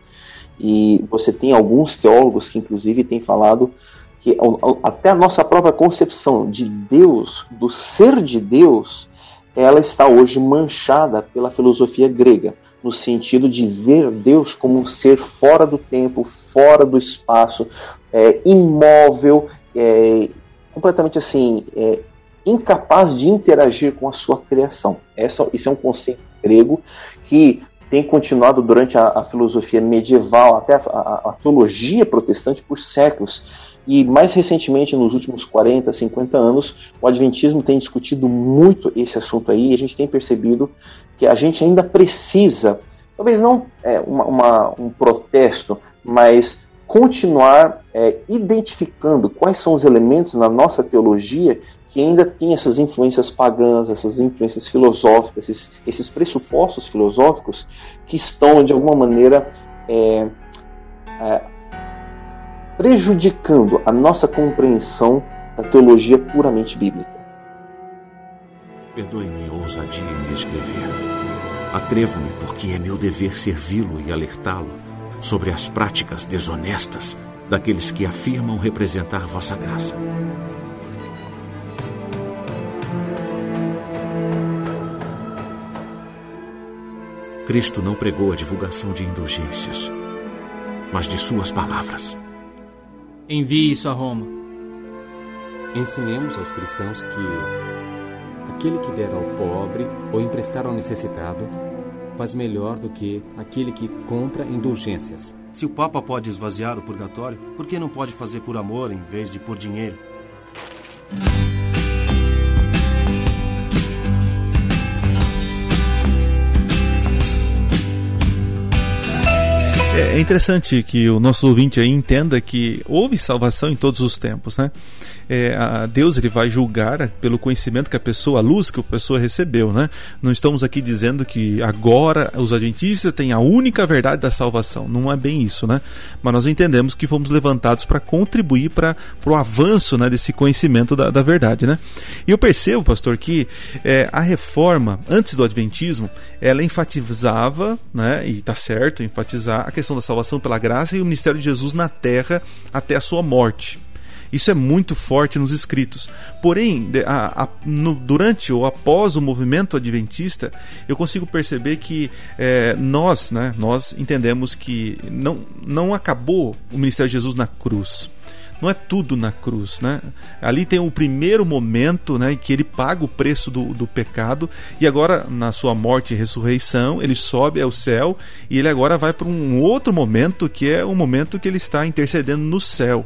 E você tem alguns teólogos que, inclusive, têm falado que até a nossa própria concepção de Deus, do ser de Deus, ela está hoje manchada pela filosofia grega, no sentido de ver Deus como um ser fora do tempo, fora do espaço, é, imóvel, é, completamente assim, é, incapaz de interagir com a sua criação. Essa, isso é um conceito grego que tem continuado durante a, a filosofia medieval, até a, a, a, teologia protestante por séculos. E mais recentemente, nos últimos 40, 50 anos, o Adventismo tem discutido muito esse assunto aí e a gente tem percebido que a gente ainda precisa, talvez não é, uma, uma, um protesto, mas continuar é, identificando quais são os elementos na nossa teologia que ainda tem essas influências pagãs, essas influências filosóficas, esses, esses pressupostos filosóficos que estão, de alguma maneira, é, é, prejudicando a nossa compreensão da teologia puramente bíblica. Perdoe minha ousadia em escrever. Atrevo-me porque é meu dever servi-lo e alertá-lo sobre as práticas desonestas daqueles que afirmam representar vossa graça. Cristo não pregou a divulgação de indulgências, mas de suas palavras. Envie isso a Roma. Ensinemos aos cristãos que aquele que der ao pobre ou emprestar ao necessitado faz melhor do que aquele que compra indulgências. Se o Papa pode esvaziar o purgatório, por que não pode fazer por amor em vez de por dinheiro? É, é interessante que o nosso ouvinte entenda que houve salvação em todos os tempos, né? É, Deus ele vai julgar pelo conhecimento que a pessoa, a luz que a pessoa recebeu, né? Não estamos aqui dizendo que agora os adventistas têm a única verdade da salvação. Não é bem isso, né? Mas nós entendemos que fomos levantados para contribuir para o avanço né, desse conhecimento da, da, verdade, né? E eu percebo, pastor, que é, a reforma antes do adventismo ela enfatizava, né? E está certo, enfatizar a questão da salvação pela graça e o ministério de Jesus na terra até a sua morte. Isso é muito forte nos escritos. Porém, a, a, no, durante ou após o movimento adventista, eu consigo perceber que é, nós, né, nós entendemos que não, não acabou o ministério de Jesus na cruz não é tudo na cruz, né? Ali tem o primeiro momento, né, que ele paga o preço do, do pecado e agora na sua morte e ressurreição ele sobe ao céu e ele agora vai para um outro momento que é o momento que ele está intercedendo no céu.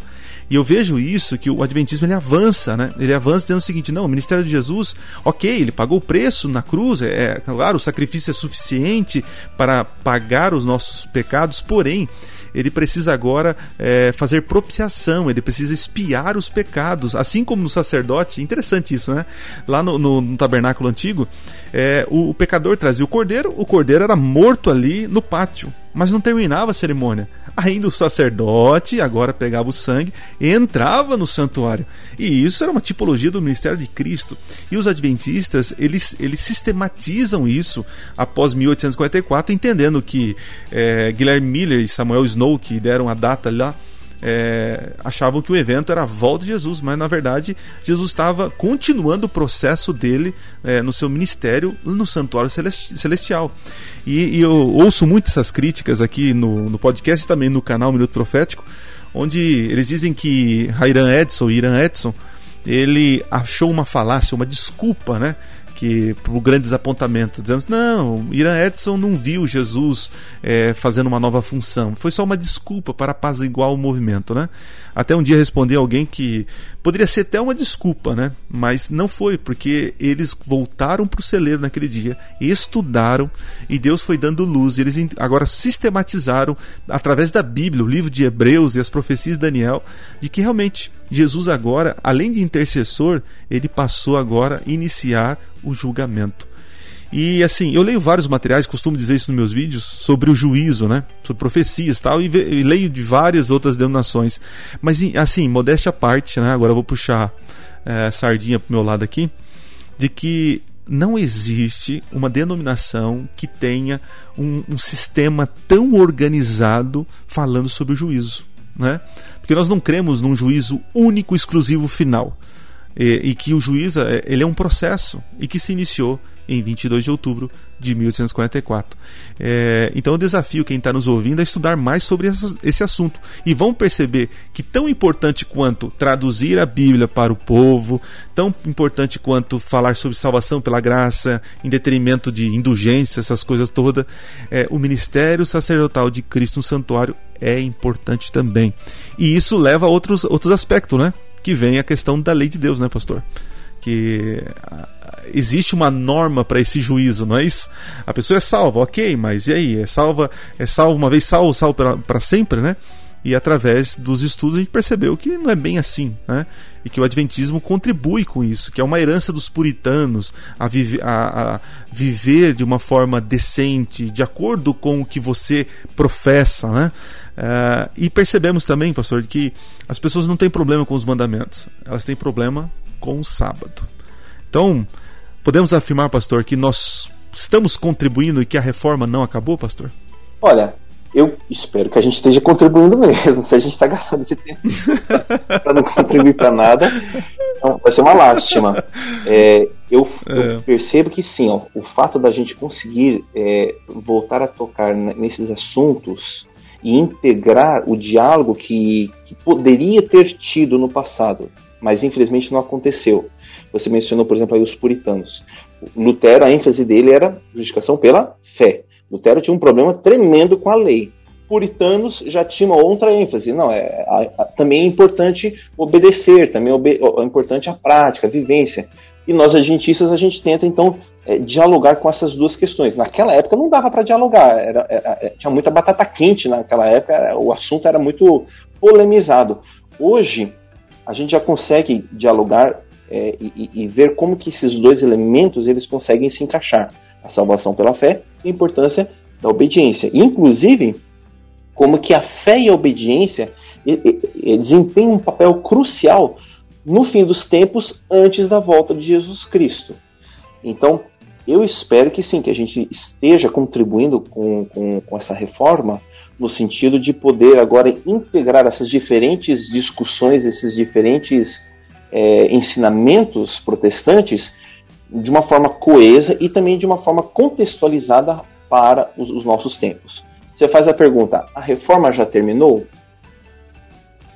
E eu vejo isso que o adventismo ele avança, né? Ele avança dizendo o seguinte: não, o ministério de Jesus, ok, ele pagou o preço na cruz, é, é claro, o sacrifício é suficiente para pagar os nossos pecados, porém ele precisa agora é, fazer propiciação, ele precisa espiar os pecados, assim como no sacerdote. Interessante isso, né? Lá no, no, no tabernáculo antigo, é, o, o pecador trazia o cordeiro, o cordeiro era morto ali no pátio, mas não terminava a cerimônia. Ainda o sacerdote agora pegava o sangue e entrava no santuário. E isso era uma tipologia do ministério de Cristo. E os adventistas, eles, eles sistematizam isso após 1844, entendendo que é, Guilherme Miller e Samuel Snow, que deram a data lá, é, achavam que o evento era a volta de Jesus, mas na verdade Jesus estava continuando o processo dele é, no seu ministério no santuário celestial. E, e, eu ouço muito essas críticas aqui no, no podcast e também no canal Minuto Profético, onde eles dizem que Hiram Edson, Irã Edson, ele achou uma falácia, uma desculpa, né? Que o grande desapontamento, dizendo não, Irã Edson não viu Jesus é, fazendo uma nova função, foi só uma desculpa para apaziguar o movimento, né? Até um dia respondi alguém que poderia ser até uma desculpa, né? Mas não foi, porque eles voltaram para o celeiro naquele dia, estudaram e Deus foi dando luz. Eles agora sistematizaram através da Bíblia, o livro de Hebreus e as profecias de Daniel, de que realmente Jesus agora, além de intercessor, ele passou agora a iniciar o julgamento. E assim, eu leio vários materiais, costumo dizer isso nos meus vídeos, sobre o juízo, né? Sobre profecias tal, e, e leio de várias outras denominações. Mas assim, modéstia à parte, né? Agora eu vou puxar é, sardinha pro meu lado aqui, de que não existe uma denominação que tenha um, um sistema tão organizado falando sobre o juízo. Né? Porque nós não cremos num juízo único, exclusivo, final. E, e, que o juiz é, ele é um processo e que se iniciou em 22 de outubro de 1844. É, então eu desafio quem está nos ouvindo a estudar mais sobre esse assunto e vão perceber que tão importante quanto traduzir a Bíblia para o povo, tão importante quanto falar sobre salvação pela graça, em detrimento de indulgência, essas coisas todas, é, o ministério sacerdotal de Cristo no santuário é importante também. E isso leva a outros, outros aspectos, né? Que vem a questão da lei de Deus, né, pastor? Que ah, existe uma norma para esse juízo, não é isso? A pessoa é salva, ok, mas e aí? É salva, é salva uma vez salvo, salvo para sempre, né? E através dos estudos a gente percebeu que não é bem assim, né? E que o Adventismo contribui com isso, que é uma herança dos puritanos a, vive, a, a viver de uma forma decente, de acordo com o que você professa, né? Uh, e percebemos também, pastor, que as pessoas não têm problema com os mandamentos, elas têm problema com o sábado. Então, podemos afirmar, pastor, que nós estamos contribuindo e que a reforma não acabou, pastor? Olha, eu espero que a gente esteja contribuindo mesmo. Se a gente está gastando esse tempo para não contribuir para nada, então vai ser uma lástima. É, eu, é. eu, percebo que sim, ó, o fato da gente conseguir é, voltar a tocar nesses assuntos e integrar o diálogo que, que poderia ter tido no passado, mas infelizmente não aconteceu. Você mencionou, por exemplo, aí os puritanos. Lutero, a ênfase dele era justificação pela fé. Lutero tinha um problema tremendo com a lei. Puritanos já tinham outra ênfase. Não, é, a, a, também é importante obedecer, também é importante a prática, a vivência. E nós, adventistas, a gente tenta, então, é, dialogar com essas duas questões. Naquela época não dava para dialogar, era, era, é, tinha muita batata quente naquela época, era, o assunto era muito polemizado. Hoje, a gente já consegue dialogar é, e, e, ver como que esses dois elementos eles conseguem se encaixar. A salvação pela fé e a importância da obediência. Inclusive, como que a fé e a obediência desempenham um papel crucial no fim dos tempos antes da volta de Jesus Cristo. Então, eu espero que sim, que a gente esteja contribuindo com, com, com essa reforma no sentido de poder agora integrar essas diferentes discussões, esses diferentes é, ensinamentos protestantes de uma forma coesa e também de uma forma contextualizada para os, os nossos tempos. Você faz a pergunta: a reforma já terminou?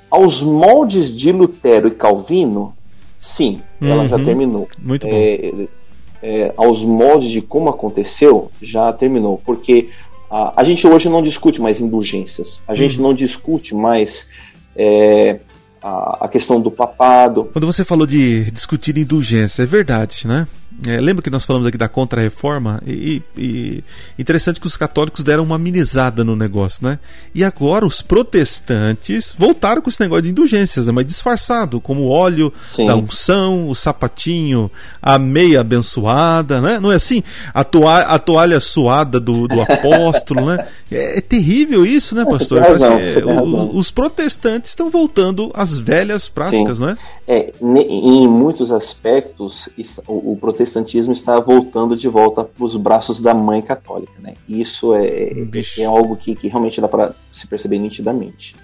Aos moldes de Lutero e Calvino, sim, uhum, ela já uhum. terminou. Muito bom. É, é, aos moldes de como aconteceu, já terminou. Porque a, a gente hoje não discute mais indulgências, a gente uhum. não discute mais é, a, a questão do papado. Quando você falou de discutir indulgência, é verdade, né? É, lembra que nós falamos aqui da contra-reforma? E, e, interessante que os católicos deram uma amenizada no negócio, né? E agora os protestantes voltaram com esse negócio de indulgências, né? mas disfarçado, como o óleo Sim. da unção, o sapatinho, a meia abençoada, né? Não é assim? A toalha, a toalha suada do, do apóstolo, né? É, é, terrível isso, né, pastor? Razão, é, os, os, protestantes estão voltando às velhas práticas, Sim. não é? É, em muitos aspectos, o, o protestante protestantismo está voltando de volta para os braços da mãe católica. Né? Isso é, é algo que, que, realmente dá para se perceber nitidamente.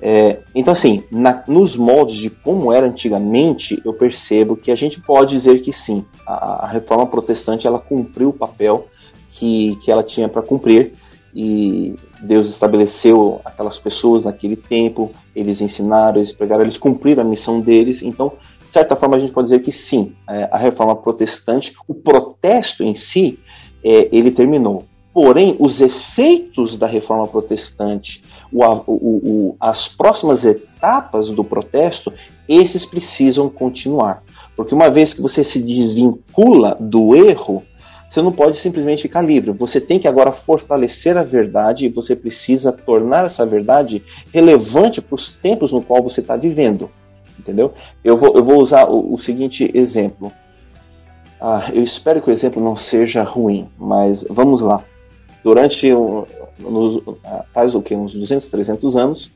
É, então, assim, na, nos moldes de como era antigamente, eu percebo que a gente pode dizer que sim, a, a reforma protestante ela cumpriu o papel que, que ela tinha para cumprir e Deus estabeleceu aquelas pessoas naquele tempo, eles ensinaram, eles pregaram, eles cumpriram a missão deles, então de certa forma, a gente pode dizer que sim, é, a reforma protestante, o protesto em si, é, ele terminou. Porém, os efeitos da reforma protestante, o, o, o, as próximas etapas do protesto, esses precisam continuar. Porque uma vez que você se desvincula do erro, você não pode simplesmente ficar livre. Você tem que agora fortalecer a verdade e você precisa tornar essa verdade relevante para os tempos no qual você está vivendo entendeu? Eu vou, eu vou usar o, o seguinte exemplo. Ah, eu espero que o exemplo não seja ruim, mas vamos lá. Durante nos, faz o que uns 200, 300 anos,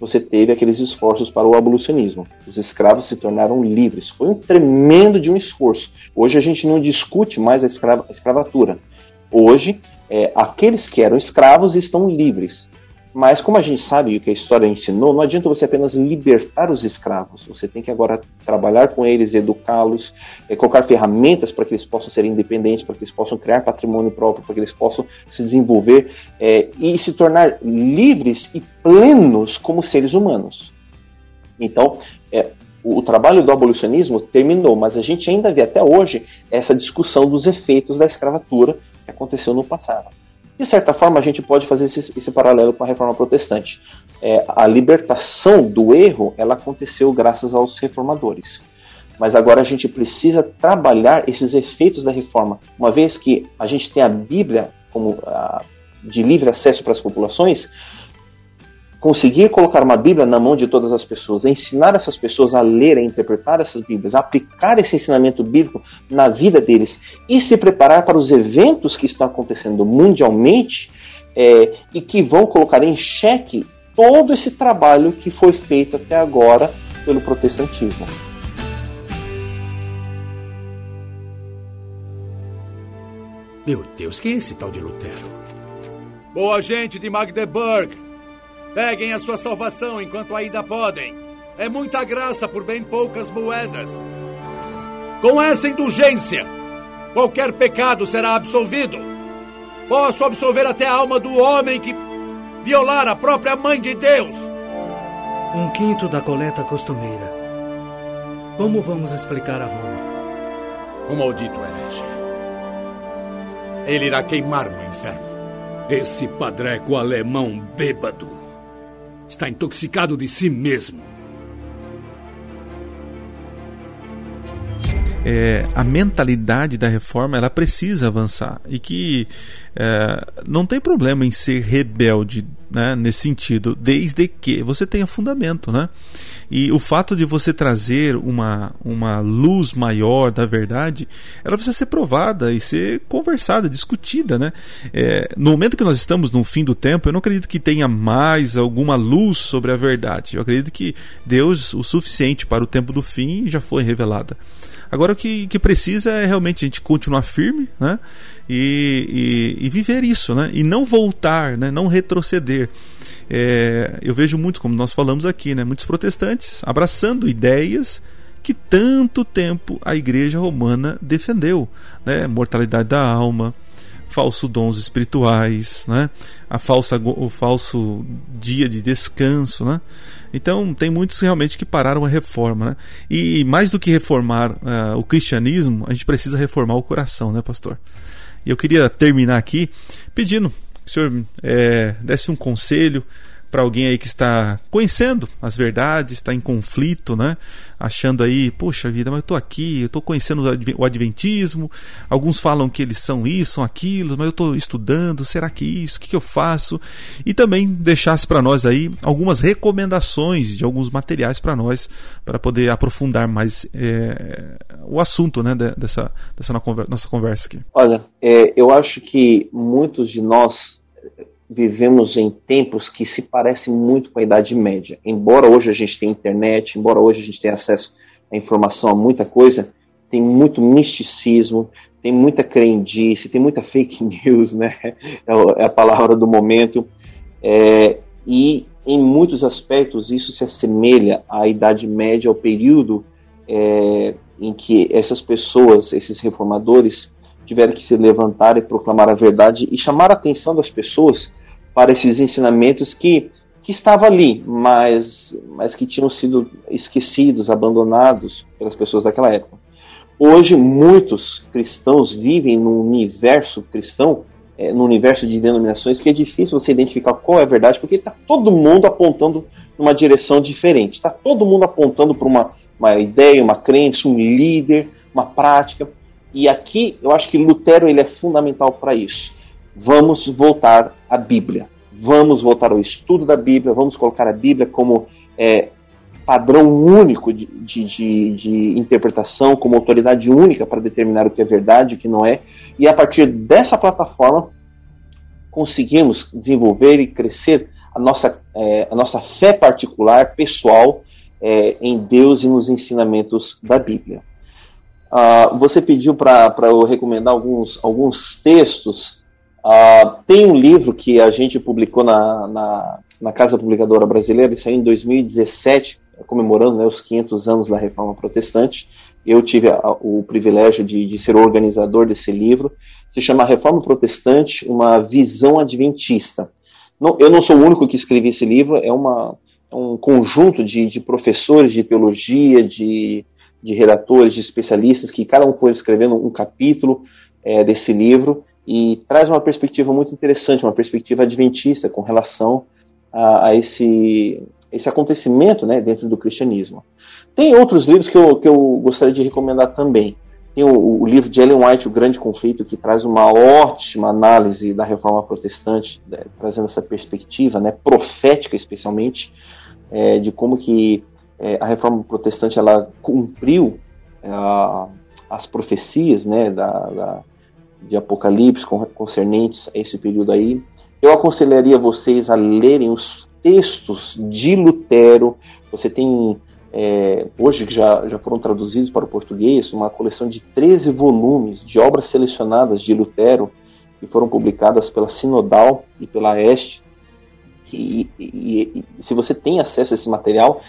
você teve aqueles esforços para o abolicionismo. Os escravos se tornaram livres. Foi um tremendo de um esforço. Hoje a gente não discute mais a, escrava, a escravatura. Hoje, é, aqueles que eram escravos estão livres. Mas como a gente sabe o que a história ensinou, não adianta você apenas libertar os escravos. Você tem que agora trabalhar com eles, educá-los, é, colocar ferramentas para que eles possam ser independentes, para que eles possam criar patrimônio próprio, para que eles possam se desenvolver é, e se tornar livres e plenos como seres humanos. Então, é, o, o trabalho do abolicionismo terminou, mas a gente ainda vê até hoje essa discussão dos efeitos da escravatura que aconteceu no passado. De certa forma, a gente pode fazer esse, esse paralelo com a reforma protestante. É, a libertação do erro ela aconteceu graças aos reformadores. Mas agora a gente precisa trabalhar esses efeitos da reforma. Uma vez que a gente tem a Bíblia como de livre acesso para as populações, conseguir colocar uma Bíblia na mão de todas as pessoas, ensinar essas pessoas a ler, a interpretar essas Bíblias, a aplicar esse ensinamento bíblico na vida deles e se preparar para os eventos que estão acontecendo mundialmente é, e que vão colocar em xeque todo esse trabalho que foi feito até agora pelo protestantismo. Meu Deus, quem é esse tal de Lutero? Boa gente de Magdeburg, peguem a sua salvação enquanto ainda podem. É muita graça por bem poucas moedas. Com essa indulgência, qualquer pecado será absolvido. Posso absolver até a alma do homem que violar a própria mãe de Deus. Um quinto da coleta costumeira. Como vamos explicar a Roma? O maldito herege. Ele irá queimar no inferno. Esse padreco alemão bêbado está intoxicado de si mesmo. É, a mentalidade da reforma ela precisa avançar e que é, não tem problema em ser rebelde né, nesse sentido, desde que você tenha fundamento, né? E o fato de você trazer uma, uma luz maior da verdade, ela precisa ser provada e ser conversada, discutida, né? É, no momento que nós estamos no fim do tempo, eu não acredito que tenha mais alguma luz sobre a verdade. Eu acredito que Deus, o suficiente para o tempo do fim, já foi revelada. Agora o que, que precisa é realmente a gente continuar firme, né? E, e, e viver isso, né? E não voltar, né? Não retroceder. É, eu vejo muitos, como nós falamos aqui, né? Muitos protestantes abraçando ideias que tanto tempo a Igreja Romana defendeu, né? Mortalidade da alma, falsos dons espirituais, né? A falsa, o falso dia de descanso, né? Então tem muitos realmente que pararam a reforma, né? E mais do que reformar uh, o cristianismo, a gente precisa reformar o coração, né, pastor? E eu queria terminar aqui pedindo que o senhor é, desse um conselho para alguém aí que está conhecendo as verdades, está em conflito, né? Achando aí, poxa vida, mas eu estou aqui, eu estou conhecendo o Adventismo. Alguns falam que eles são isso, são aquilo, mas eu estou estudando. Será que isso? O que, que eu faço? E também deixasse para nós aí algumas recomendações de alguns materiais para nós, para poder aprofundar mais é, o assunto, né? Dessa, dessa nossa conversa aqui. Olha, é, eu acho que muitos de nós vivemos em tempos que se parecem muito com a Idade Média. Embora hoje a gente tenha internet, embora hoje a gente tenha acesso à informação a muita coisa, tem muito misticismo, tem muita crendice, tem muita fake news, né? É, é a palavra do momento. É, e em muitos aspectos isso se assemelha à Idade Média, ao período é, em que essas pessoas, esses reformadores, tiveram que se levantar e proclamar a verdade e chamar a atenção das pessoas para esses ensinamentos que, que estavam ali, mas, mas que tinham sido esquecidos, abandonados pelas pessoas daquela época. Hoje, muitos cristãos vivem num universo cristão, é, no universo de denominações, que é difícil você identificar qual é a verdade, porque está todo mundo apontando numa direção diferente. Está todo mundo apontando para uma, uma ideia, uma crença, um líder, uma prática. E aqui eu acho que Lutero ele é fundamental para isso. Vamos voltar à Bíblia. Vamos voltar ao estudo da Bíblia, vamos colocar a Bíblia como é, padrão único de, de, de, interpretação, como autoridade única para determinar o que é verdade e o que não é. E a partir dessa plataforma, conseguimos desenvolver e crescer a nossa, é, a nossa fé particular, pessoal, é, em Deus e nos ensinamentos da Bíblia. Uh, você pediu para eu recomendar alguns, alguns textos Uh, tem um livro que a gente publicou na, na, na, Casa Publicadora Brasileira, isso aí em 2017, comemorando né, os 500 anos da Reforma Protestante. Eu tive a, o privilégio de, de, ser o organizador desse livro. Se chama Reforma Protestante, uma visão adventista. Não, eu não sou o único que escrevi esse livro, é, uma, é um conjunto de, de professores de teologia, de, de redatores, de especialistas, que cada um foi escrevendo um capítulo é, desse livro e traz uma perspectiva muito interessante, uma perspectiva adventista com relação a, a esse, esse acontecimento né, dentro do cristianismo. Tem outros livros que eu, que eu gostaria de recomendar também. Tem o, o, livro de Ellen White, O Grande Conflito, que traz uma ótima análise da reforma protestante, né, trazendo essa perspectiva, né, profética especialmente, é, de como que é, a reforma protestante ela cumpriu é, as profecias né, da, da, de Apocalipse concernentes a esse período aí. Eu aconselharia vocês a lerem os textos de Lutero. Você tem é, hoje que já, já foram traduzidos para o português, uma coleção de 13 volumes de obras selecionadas de Lutero, que foram publicadas pela Sinodal e pela Este. E, e, e, se você tem acesso a esse material,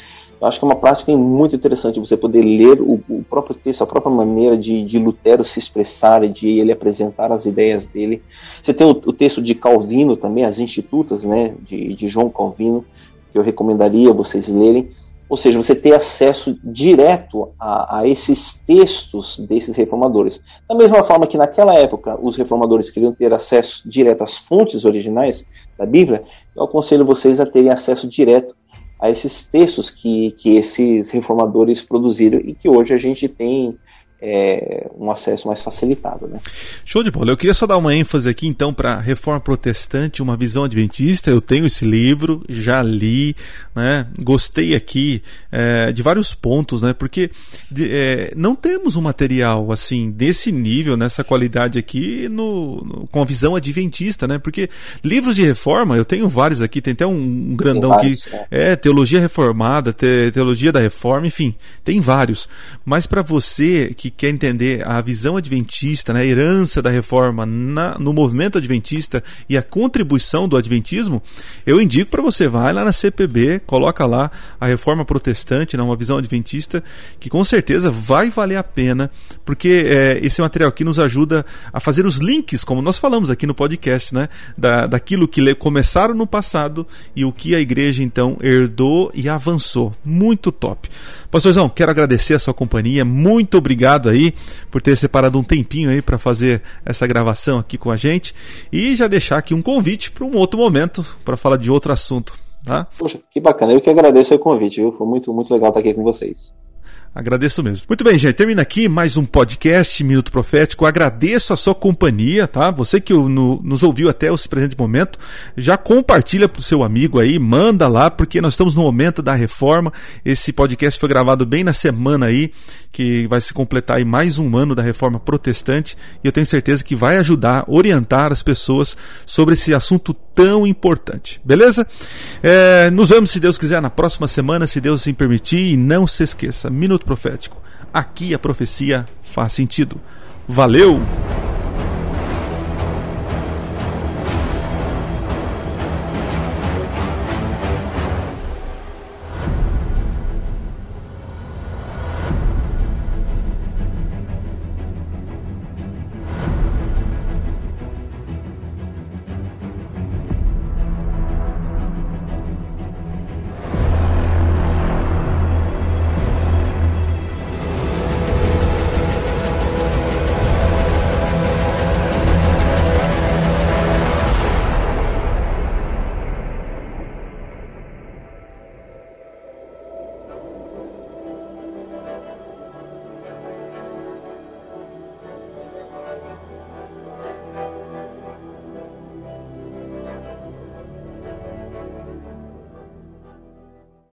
eu acho que é uma prática muito interessante você poder ler o, o próprio texto, a própria maneira de, de, Lutero se expressar, de ele apresentar as ideias dele. Você tem o, o texto de Calvino também, as Institutas, né, de, de João Calvino, que eu recomendaria vocês lerem. Ou seja, você ter acesso direto a, a, esses textos desses reformadores. Da mesma forma que naquela época os reformadores queriam ter acesso direto às fontes originais da Bíblia, eu aconselho vocês a terem acesso direto a esses textos que, que esses reformadores produziram e que hoje a gente tem é, um acesso mais facilitado. Né? Show de bola. Eu queria só dar uma ênfase aqui então para Reforma Protestante, uma visão adventista. Eu tenho esse livro, já li, né? gostei aqui é, de vários pontos, né? porque de, é, não temos um material assim desse nível, nessa qualidade aqui, no, no, com a visão adventista, né? porque livros de reforma, eu tenho vários aqui, tem até um, um grandão vários, que é. é Teologia Reformada, te, Teologia da Reforma, enfim, tem vários. Mas para você que quer entender a visão adventista, né, a herança da reforma na, no movimento adventista e a contribuição do adventismo, eu indico para você, vai lá na CPB, coloca lá a reforma protestante, né, uma visão adventista, que com certeza vai valer a pena, porque é, esse material aqui nos ajuda a fazer os links, como nós falamos aqui no podcast, né, da, daquilo que começaram no passado e o que a igreja então herdou e avançou. Muito top. Pastorzão, quero agradecer a sua companhia, muito obrigado aí por ter separado um tempinho aí para fazer essa gravação aqui com a gente e já deixar aqui um convite para um outro momento para falar de outro assunto, tá? Poxa, que bacana, eu que agradeço o convite, viu? Foi muito, muito legal estar aqui com vocês. Agradeço mesmo. Muito bem, gente. Termina aqui mais um podcast Minuto Profético. Agradeço a sua companhia, tá? Você que no, nos ouviu até esse presente momento, já compartilha pro seu amigo aí, manda lá, porque nós estamos no momento da reforma. Esse podcast foi gravado bem na semana aí, que vai se completar aí mais um ano da reforma protestante, e eu tenho certeza que vai ajudar, orientar as pessoas sobre esse assunto tão importante. Beleza? É, nos vemos, se Deus quiser, na próxima semana, se Deus assim permitir, e não se esqueça, Minuto Profético. Aqui a profecia faz sentido. Valeu!